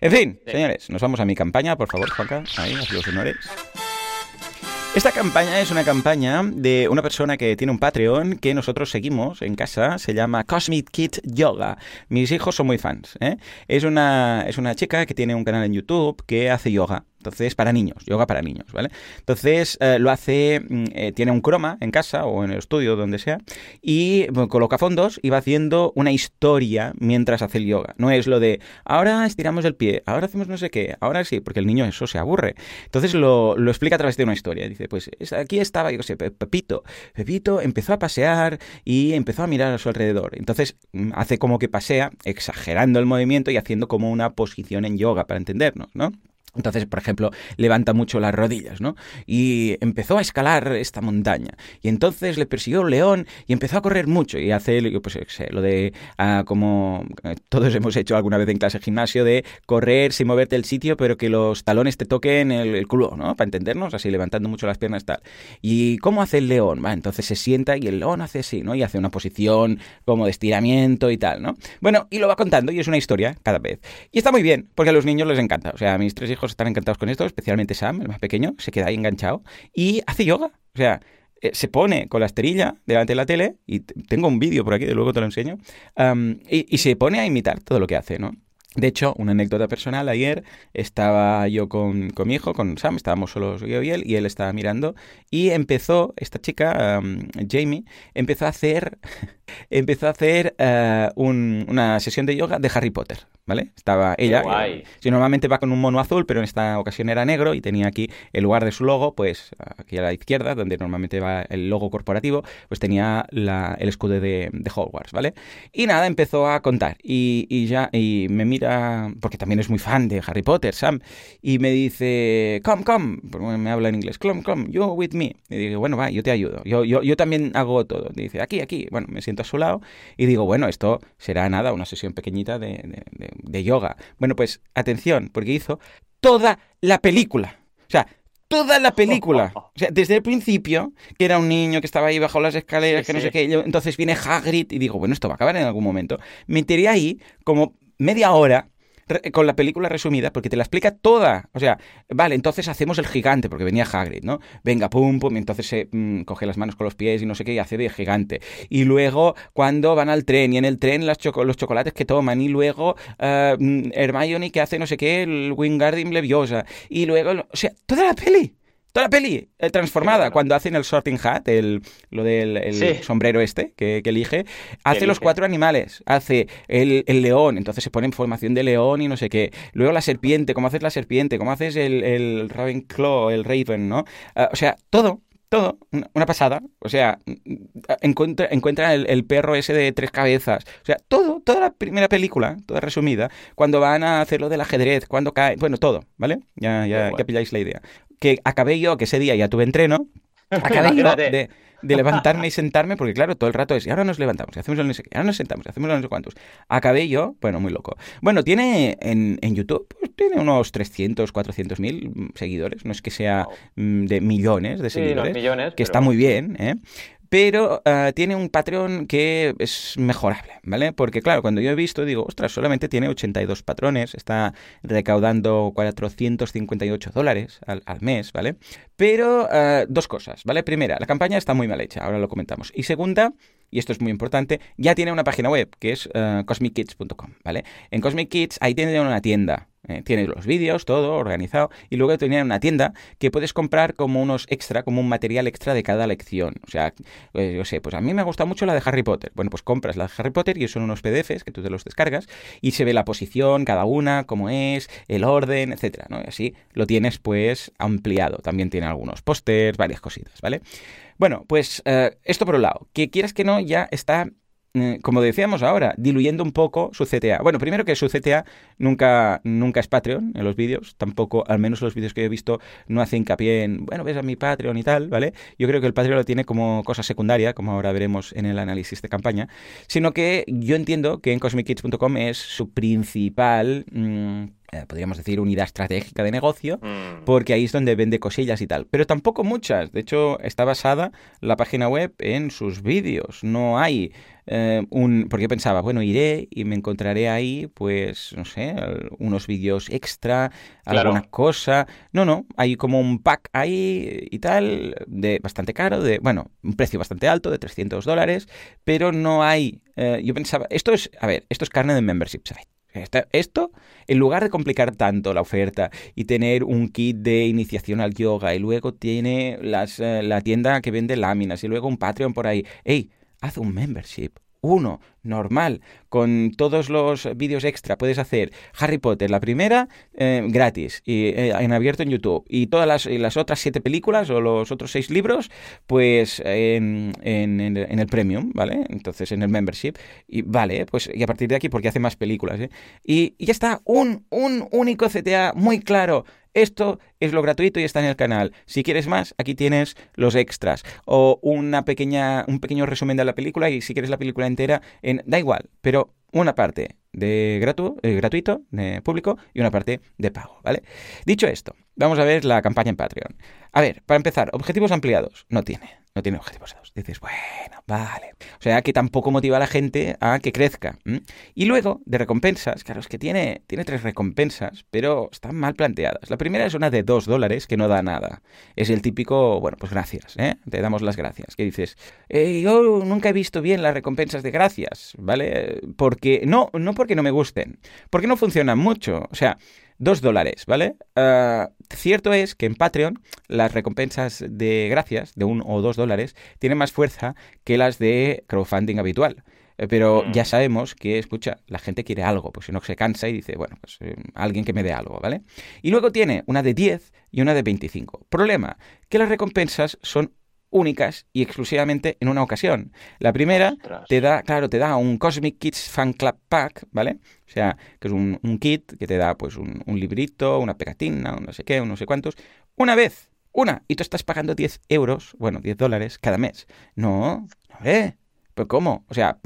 Speaker 1: En fin, señores, nos vamos a mi campaña, por favor, Juanca. Ahí, los honores. Esta campaña es una campaña de una persona que tiene un Patreon que nosotros seguimos en casa, se llama Cosmic Kid Yoga. Mis hijos son muy fans. ¿eh? Es, una, es una chica que tiene un canal en YouTube que hace yoga. Entonces, para niños, yoga para niños, ¿vale? Entonces, eh, lo hace, mm, eh, tiene un croma en casa o en el estudio, donde sea, y coloca fondos y va haciendo una historia mientras hace el yoga. No es lo de, ahora estiramos el pie, ahora hacemos no sé qué, ahora sí, porque el niño eso se aburre. Entonces, lo, explica a través de una historia. Dice, pues aquí estaba, yo qué sé, Pepito. Pepito empezó a pasear y empezó a mirar a su alrededor. Entonces, mm, hace como que pasea, exagerando el movimiento y haciendo como una posición en yoga, para entendernos, ¿no? Entonces, por ejemplo, levanta mucho las rodillas, ¿no? Y empezó a escalar esta montaña. Y entonces le persiguió un león y empezó a correr mucho. Y hace, pues, lo de, ah, como eh, todos hemos hecho alguna vez en clase de gimnasio, de correr sin moverte del sitio, pero que los talones te toquen el, culo, ¿no? Para entendernos, así levantando mucho las piernas tal. ¿Y cómo hace el león? Va, entonces se sienta y el león hace así, ¿no? Y hace una posición como de estiramiento y tal, ¿no? Bueno, y lo va contando y es una historia cada vez. Y está muy bien, porque a los niños les encanta. O sea, a mis tres hijos están encantados con esto, especialmente Sam, el más pequeño, se queda ahí enganchado y hace yoga. O sea, eh, se pone con la esterilla delante de la tele, y tengo un vídeo por aquí, de luego te lo enseño, y, se pone a imitar todo lo que hace, ¿no? De hecho, una anécdota personal, ayer estaba yo con, con, mi hijo, con Sam, estábamos solos yo y él, y él estaba mirando, y empezó, esta chica, Jamie, empezó a hacer, empezó a hacer eh, una sesión de yoga de Harry Potter, ¿vale? Estaba ella, si normalmente va con un mono azul, pero en esta ocasión era negro y tenía aquí, en lugar de su logo, pues aquí a la izquierda, donde normalmente va el logo corporativo, pues tenía la, el escudo de, de, Hogwarts, ¿vale? Y nada, empezó a contar, y, y ya, y me mira porque también es muy fan de Harry Potter, Sam, y me dice, come, come, me habla en inglés, come, come, you with me. Y digo, bueno, va, yo te ayudo, yo, yo, yo también hago todo. dice, aquí, aquí, bueno, me siento a su lado y digo, bueno, esto será nada, una sesión pequeñita de, de yoga. Bueno, pues atención, porque hizo toda la película. O sea, toda la película. [laughs] O sea, desde el principio, que era un niño que estaba ahí bajo las escaleras, que no sé qué. Entonces viene Hagrid y digo, bueno, esto va a acabar en algún momento. Metería ahí como media hora con la película resumida, porque te la explica toda. O sea, vale, entonces hacemos el gigante, porque venía Hagrid, ¿no? Venga, pum, pum, y entonces se mm, coge las manos con los pies y no sé qué, y hace de gigante. Y luego, cuando van al tren, y en el tren los chocolates que toman, y luego uh, Hermione que hace no sé qué, el Wingardium Leviosa, y luego, o sea, toda la peli. Toda la peli eh, transformada. Cuando hacen el sorting hat, el, lo del sombrero este que, elige, hace los cuatro animales. Hace el, león, entonces se pone en formación de león y no sé qué. Luego la serpiente, cómo haces la serpiente, cómo haces el, el Ravenclaw, el Raven, ¿no? Ah, o sea, todo, todo, una pasada. O sea, encuentra, encuentra el, perro ese de tres cabezas. O sea, todo, toda la primera película, toda resumida, cuando van a hacer lo del ajedrez, cuando cae, bueno, todo, ¿vale? Ya, ya, ya pilláis la idea que acabé yo, que ese día ya tuve entreno, acabé [laughs] yo de, levantarme y sentarme, porque claro, todo el rato es, y ahora nos levantamos, y hacemos lo no sé qué, ahora nos sentamos, y hacemos lo no sé cuántos. Acabé yo, bueno, muy loco. Bueno, tiene en, en YouTube, pues, tiene unos 300, 400 mil seguidores, no es que sea mm, de millones de seguidores,
Speaker 2: millones,
Speaker 1: que está muy bien, ¿eh? Pero ah, tiene un patrón que es mejorable, ¿vale? Porque claro, cuando yo he visto, digo, ostras, solamente tiene 82 patrones, está recaudando 458 dólares al, mes, ¿vale? Pero ah, dos cosas, ¿vale? Primera, la campaña está muy mal hecha, ahora lo comentamos. Y segunda, y esto es muy importante, ya tiene una página web que es uh, cosmickids.com, ¿vale? En Cosmic Kids ahí tiene una tienda, ¿eh? tiene los vídeos, todo organizado, y luego tiene una tienda que puedes comprar como unos extra, como un material extra de cada lección. O sea, pues, yo sé, pues a mí me gusta mucho la de Harry Potter. Bueno, pues compras la de Harry Potter y son unos PDFs que tú te los descargas y se ve la posición, cada una, cómo es, el orden, etcétera, ¿no? Y así lo tienes pues ampliado. También tiene algunos pósters, varias cositas, ¿vale? Bueno, pues eh, esto por un lado, que quieras que no, ya está eh, como decíamos ahora, diluyendo un poco su CTA. Bueno, primero que su CTA nunca, nunca es Patreon en los vídeos, tampoco, al menos los vídeos que he visto, no hace hincapié en, bueno, ves a mi Patreon y tal, ¿vale? Yo creo que el Patreon lo tiene como cosa secundaria, como ahora veremos en el análisis de campaña, sino que yo entiendo que en cosmickids.com es su principal... Mm, eh, podríamos decir, unidad estratégica de negocio, mm. porque ahí es donde vende cosillas y tal. Pero tampoco muchas. De hecho, está basada la página web en sus vídeos. No hay eh, un... Porque yo pensaba, bueno, iré y me encontraré ahí, pues, no sé, unos vídeos extra, alguna cosa. No, no, hay como un pack ahí y tal, de bastante caro, de, bueno, un precio bastante alto, de 300 dólares, pero no hay... Eh, yo pensaba, esto es, a ver, esto es carne de membership site. Esto, en lugar de complicar tanto la oferta y tener un kit de iniciación al yoga y luego tiene las, eh, la tienda que vende láminas y luego un Patreon por ahí, ¡Ey! Haz un membership uno, normal, con todos los vídeos extra. Puedes hacer Harry Potter, la primera, eh, gratis, y eh, en abierto en YouTube. Y todas las, las, otras siete películas o los otros seis libros, pues en, en, en, el Premium, ¿vale? Entonces, en el Membership. Y vale, pues y a partir de aquí, porque hace más películas, ¿eh? Y, ya está, un, un único CTA muy claro. Esto es lo gratuito y está en el canal. Si quieres más, aquí tienes los extras o una pequeña, un pequeño resumen de la película y si quieres la película entera, en, da igual, pero una parte de eh, gratuito, de público, y una parte de pago, ¿vale? Dicho esto, vamos a ver la campaña en Patreon. A ver, para empezar, objetivos ampliados. No tiene no tiene objetivos Dices, bueno, vale. O sea, que tampoco motiva a la gente a que crezca. Y luego, de recompensas, claro, es que tiene, tiene tres recompensas, pero están mal planteadas. La primera es una de dos dólares que no da nada. Es el típico, bueno, pues gracias, ¿eh? Te damos las gracias. Que dices, eh, yo nunca he visto bien las recompensas de gracias, ¿vale? Porque, no, no porque no me gusten, porque no funcionan mucho. O sea, Dos dólares, ¿vale? Ah, cierto es que en Patreon las recompensas de gracias, de un o dos dólares, tienen más fuerza que las de crowdfunding habitual. Eh, pero mm. ya sabemos que, escucha, la gente quiere algo, pues si no se cansa y dice, bueno, pues eh, alguien que me dé algo, ¿vale? Y luego tiene una de 10 y una de 25. Problema, que las recompensas son únicas y exclusivamente en una ocasión. La primera te da, claro, te da un Cosmic Kids Fan Club Pack, ¿vale? O sea, que es un, kit que te da pues un, librito, una pegatina, un no sé qué, un no sé cuántos, una vez, una, y tú estás pagando 10 euros, bueno, 10 dólares cada mes. No, no, ¿eh? ¿Pero cómo? O sea,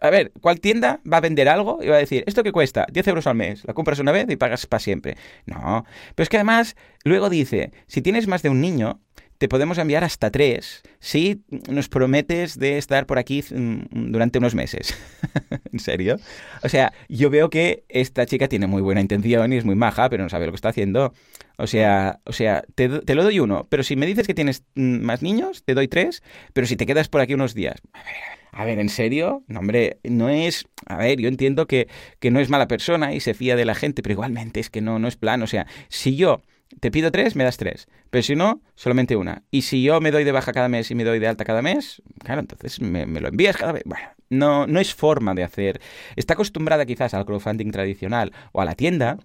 Speaker 1: a ver, ¿cuál tienda va a vender algo y va a decir, ¿esto qué cuesta? 10 euros al mes, la compras una vez y pagas para siempre? No, pero es que además luego dice, si tienes más de un niño, te podemos enviar hasta tres si nos prometes de estar por aquí mm, durante unos meses. [laughs] ¿En serio? O sea, yo veo que esta chica tiene muy buena intención y es muy maja, pero no sabe lo que está haciendo. O sea, o sea te, lo doy uno, pero si me dices que tienes mm, más niños, te doy tres, pero si te quedas por aquí unos días... A ver, ¿en serio? No, hombre, no es... A ver, yo entiendo que, que no es mala persona y se fía de la gente, pero igualmente es que no, no es plan. O sea, si yo te pido tres, me das tres. Pero si no, solamente una. Y si yo me doy de baja cada mes y me doy de alta cada mes, claro, entonces me, lo envías cada vez. Bueno, no, no es forma de hacer. Está acostumbrada quizás al crowdfunding tradicional o a la tienda,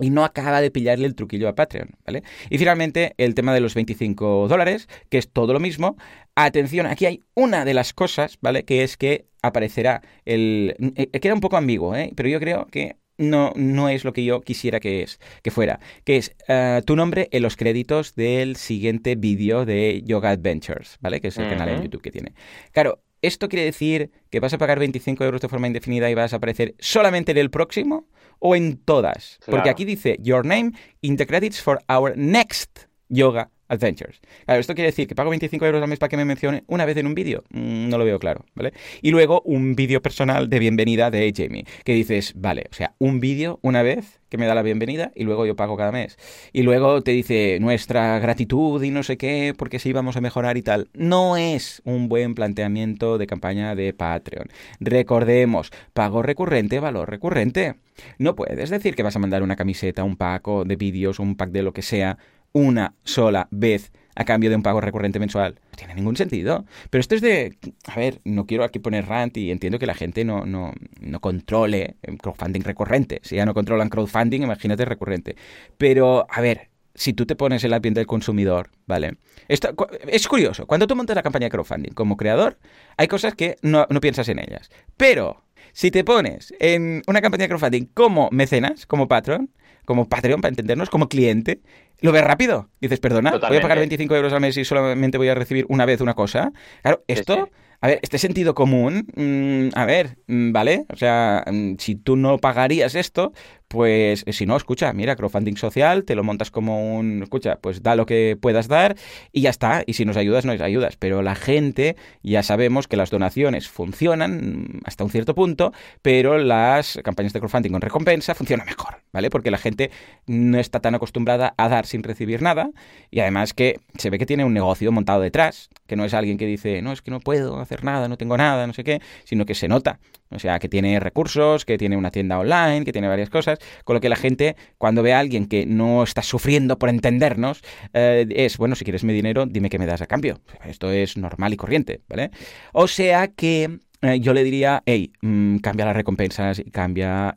Speaker 1: y no acaba de pillarle el truquillo a Patreon, ¿vale? Y finalmente, el tema de los 25 dólares, que es todo lo mismo. Atención, aquí hay una de las cosas, ¿vale? Que es que aparecerá el... Eh, queda un poco ambiguo, ¿eh? Pero yo creo que no, no es lo que yo quisiera que, es, que fuera, que es eh, tu nombre en los créditos del siguiente vídeo de Yoga Adventures, ¿vale? Que es el canal en YouTube que tiene. Claro, ¿esto quiere decir que vas a pagar 25 euros de forma indefinida y vas a aparecer solamente en el próximo o en todas? Porque aquí dice Your name in the credits for our next Yoga Adventures. Claro, esto quiere decir que pago 25 euros al mes para que me mencione una vez en un vídeo. Mm, no lo veo claro, ¿vale? Y luego un vídeo personal de bienvenida de Jamie, que dices, vale, o sea, un vídeo una vez que me da la bienvenida y luego yo pago cada mes. Y luego te dice nuestra gratitud y no sé qué, porque sí vamos a mejorar y tal. No es un buen planteamiento de campaña de Patreon. Recordemos, pago recurrente, valor recurrente. No puedes decir que vas a mandar una camiseta, un pack de vídeos, un pack de lo que sea, una sola vez a cambio de un pago recurrente mensual. No tiene ningún sentido. Pero esto es de... A ver, no quiero aquí poner rant y entiendo que la gente no, no, no controle crowdfunding recurrente. Si ya no controlan crowdfunding, imagínate recurrente. Pero, a ver, si tú te pones en la piel del consumidor, ¿vale? Esto, es curioso, cuando tú montas la campaña de crowdfunding como creador, hay cosas que no, no piensas en ellas. Pero si te pones en una campaña de crowdfunding como mecenas, como patrón, como Patreon, para entendernos, como cliente, lo ves rápido. Dices, perdona, voy a pagar 25 euros al mes y solamente voy a recibir una vez una cosa. Claro, esto... A ver, este sentido común, mm, a ver, mm, ¿vale? O sea, mm, si tú no pagarías esto, pues eh, si no, escucha, mira, crowdfunding social, te lo montas como un, escucha, pues da lo que puedas dar y ya está. Y si nos ayudas, nos ayudas. Pero la gente, ya sabemos que las donaciones funcionan hasta un cierto punto, pero las campañas de crowdfunding con recompensa funcionan mejor, ¿vale? Porque la gente no está tan acostumbrada a dar sin recibir nada y además que se ve que tiene un negocio montado detrás, que no es alguien que dice, no, es que no puedo hacer nada, no tengo nada, no sé qué, sino que se nota. O sea, que tiene recursos, que tiene una tienda online, que tiene varias cosas, con lo que la gente, cuando ve a alguien que no está sufriendo por entendernos, eh, es, bueno, si quieres mi dinero, dime qué me das a cambio. Esto es normal y corriente, ¿vale? O sea que eh, yo le diría, hey, mm, cambia las recompensas y cambia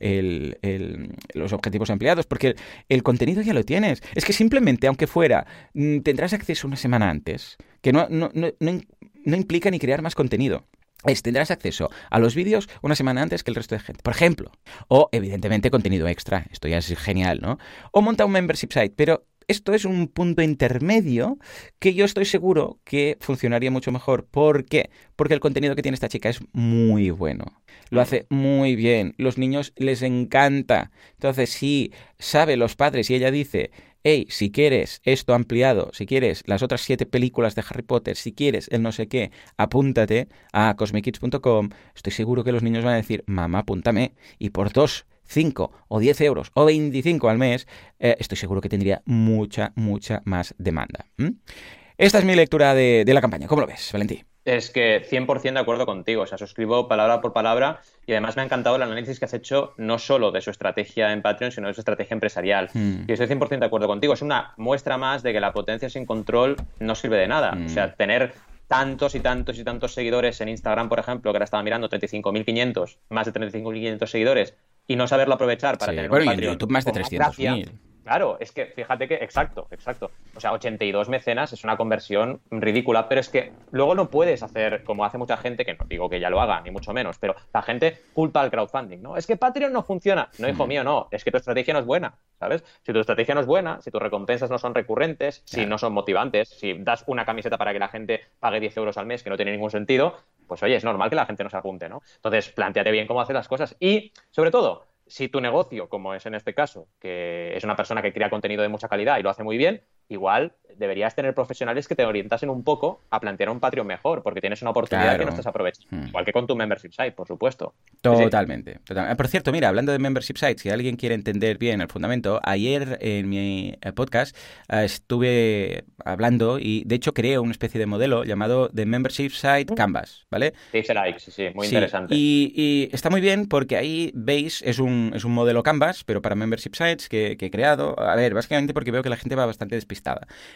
Speaker 1: los objetivos empleados, porque el, contenido ya lo tienes. Es que simplemente, aunque fuera, mm, tendrás acceso una semana antes, que no, no, no, no implica ni crear más contenido es tendrás acceso a los vídeos una semana antes que el resto de gente, por ejemplo. O, evidentemente, contenido extra. Esto ya es genial, ¿no? O monta un membership site, pero esto es un punto intermedio que yo estoy seguro que funcionaría mucho mejor. ¿Por qué? Porque el contenido que tiene esta chica es muy bueno. Lo hace muy bien. Los niños les encanta. Entonces, si sabe los padres y ella dice, hey, si quieres esto ampliado, si quieres las otras siete películas de Harry Potter, si quieres el no sé qué, apúntate a cosmikids.com. Estoy seguro que los niños van a decir, mamá, apúntame. Y por dos 5 o 10 euros o 25 al mes, eh, estoy seguro que tendría mucha, mucha más demanda. Esta es mi lectura de, de, la campaña. ¿Cómo lo ves, Valentín?
Speaker 2: Es que 100% de acuerdo contigo, o sea, suscribo palabra por palabra y además me ha encantado el análisis que has hecho no solo de su estrategia en Patreon, sino de su estrategia empresarial. Hmm. Y estoy 100% de acuerdo contigo, es una muestra más de que la potencia sin control no sirve de nada. O sea, hmm. tener tantos y tantos y tantos seguidores en Instagram, por ejemplo, que ahora estaba mirando 35.500, más de 35.500 seguidores, y no saberlo aprovechar para tener
Speaker 1: un Patreon en YouTube más de 300.000.
Speaker 2: Claro, es que fíjate que, exacto, exacto. O sea, 82 mecenas es una conversión ridícula, pero es que luego no puedes hacer como hace mucha gente, que no digo que ya lo haga, ni mucho menos, pero la gente culpa al crowdfunding, ¿no? Es que Patreon no funciona. No, hijo mm. mío, no, es que tu estrategia no es buena, ¿sabes? Si tu estrategia no es buena, si tus recompensas no son recurrentes, si no son motivantes, si das una camiseta para que la gente pague 10 euros al mes, que no tiene ningún sentido, pues oye, es normal que la gente no se apunte, ¿no? Entonces, planteate bien cómo hacer las cosas y, sobre todo, si tu negocio, como es en este caso, que es una persona que crea contenido de mucha calidad y lo hace muy bien, igual deberías tener profesionales que te orientasen un poco a plantear un Patreon mejor, porque tienes una oportunidad que no estás aprovechando. Hmm. Igual que con tu membership site, por supuesto.
Speaker 1: Totalmente, Por cierto, mira, hablando de membership sites, si alguien quiere entender bien el fundamento, ayer en mi eh, podcast eh, estuve hablando y de hecho creé una especie de modelo llamado de membership site Canvas, ¿vale?
Speaker 2: Sí, sí, sí, muy interesante.
Speaker 1: Y, está muy bien porque ahí veis, es un, es un modelo Canvas, pero para membership sites que, que he creado. A ver, básicamente porque veo que la gente va bastante despistada.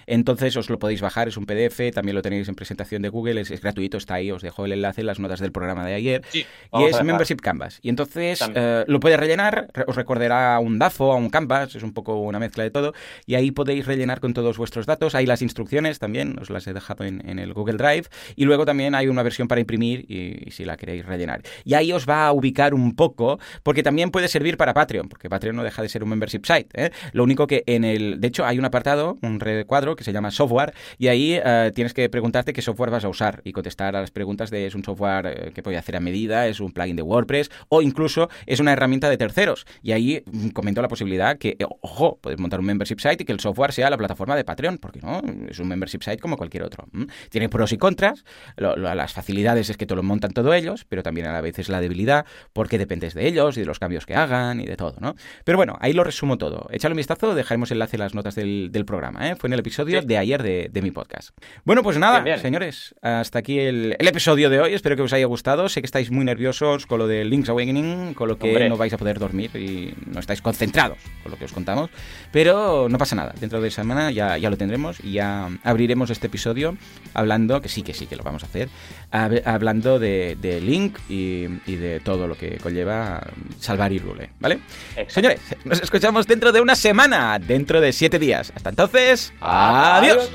Speaker 1: Entonces os lo podéis bajar, es un PDF, también lo tenéis en presentación de Google, es, gratuito, está ahí, os dejo el enlace en las notas del programa de ayer. y es Membership Canvas. Y entonces eh, lo podéis rellenar, os recordará a un DAFO, a un Canvas, es un poco una mezcla de todo. Y ahí podéis rellenar con todos vuestros datos. Hay las instrucciones también, os las he dejado en, el Google Drive. Y luego también hay una versión para imprimir y, si la queréis rellenar. Y ahí os va a ubicar un poco, porque también puede servir para Patreon, porque Patreon no deja de ser un membership site. ¿eh? Lo único que en el. De hecho, hay un apartado, un recuadro que se llama software y ahí eh, tienes que preguntarte qué software vas a usar y contestar a las preguntas de es un software eh, que puede hacer a medida, es un plugin de WordPress o incluso es una herramienta de terceros. Y ahí mm, comento la posibilidad que, eh, ojo, puedes montar un membership site y que el software sea la plataforma de Patreon, porque no, es un membership site como cualquier otro. Tiene pros y contras, las facilidades es que te lo montan todos ellos, pero también a la vez es la debilidad porque dependes de ellos y de los cambios que hagan y de todo, ¿no? Pero bueno, ahí lo resumo todo. Échale un vistazo, dejaremos enlace en las notas del, programa, ¿eh? Fue en el episodio de ayer de, mi podcast. Bueno, pues nada, señores, hasta aquí el, episodio de hoy. Espero que os haya gustado. Sé que estáis muy nerviosos con lo de Link's Awakening, con lo que no vais a poder dormir y no estáis concentrados con lo que os contamos. Pero no pasa nada. Dentro de semana ya, ya lo tendremos y ya abriremos este episodio hablando, que sí, que sí, que lo vamos a hacer, hablando de, Link y, de todo lo que conlleva salvar Irule, ¿vale? Señores, nos escuchamos dentro de una semana, dentro de siete días. Hasta entonces, Adiós.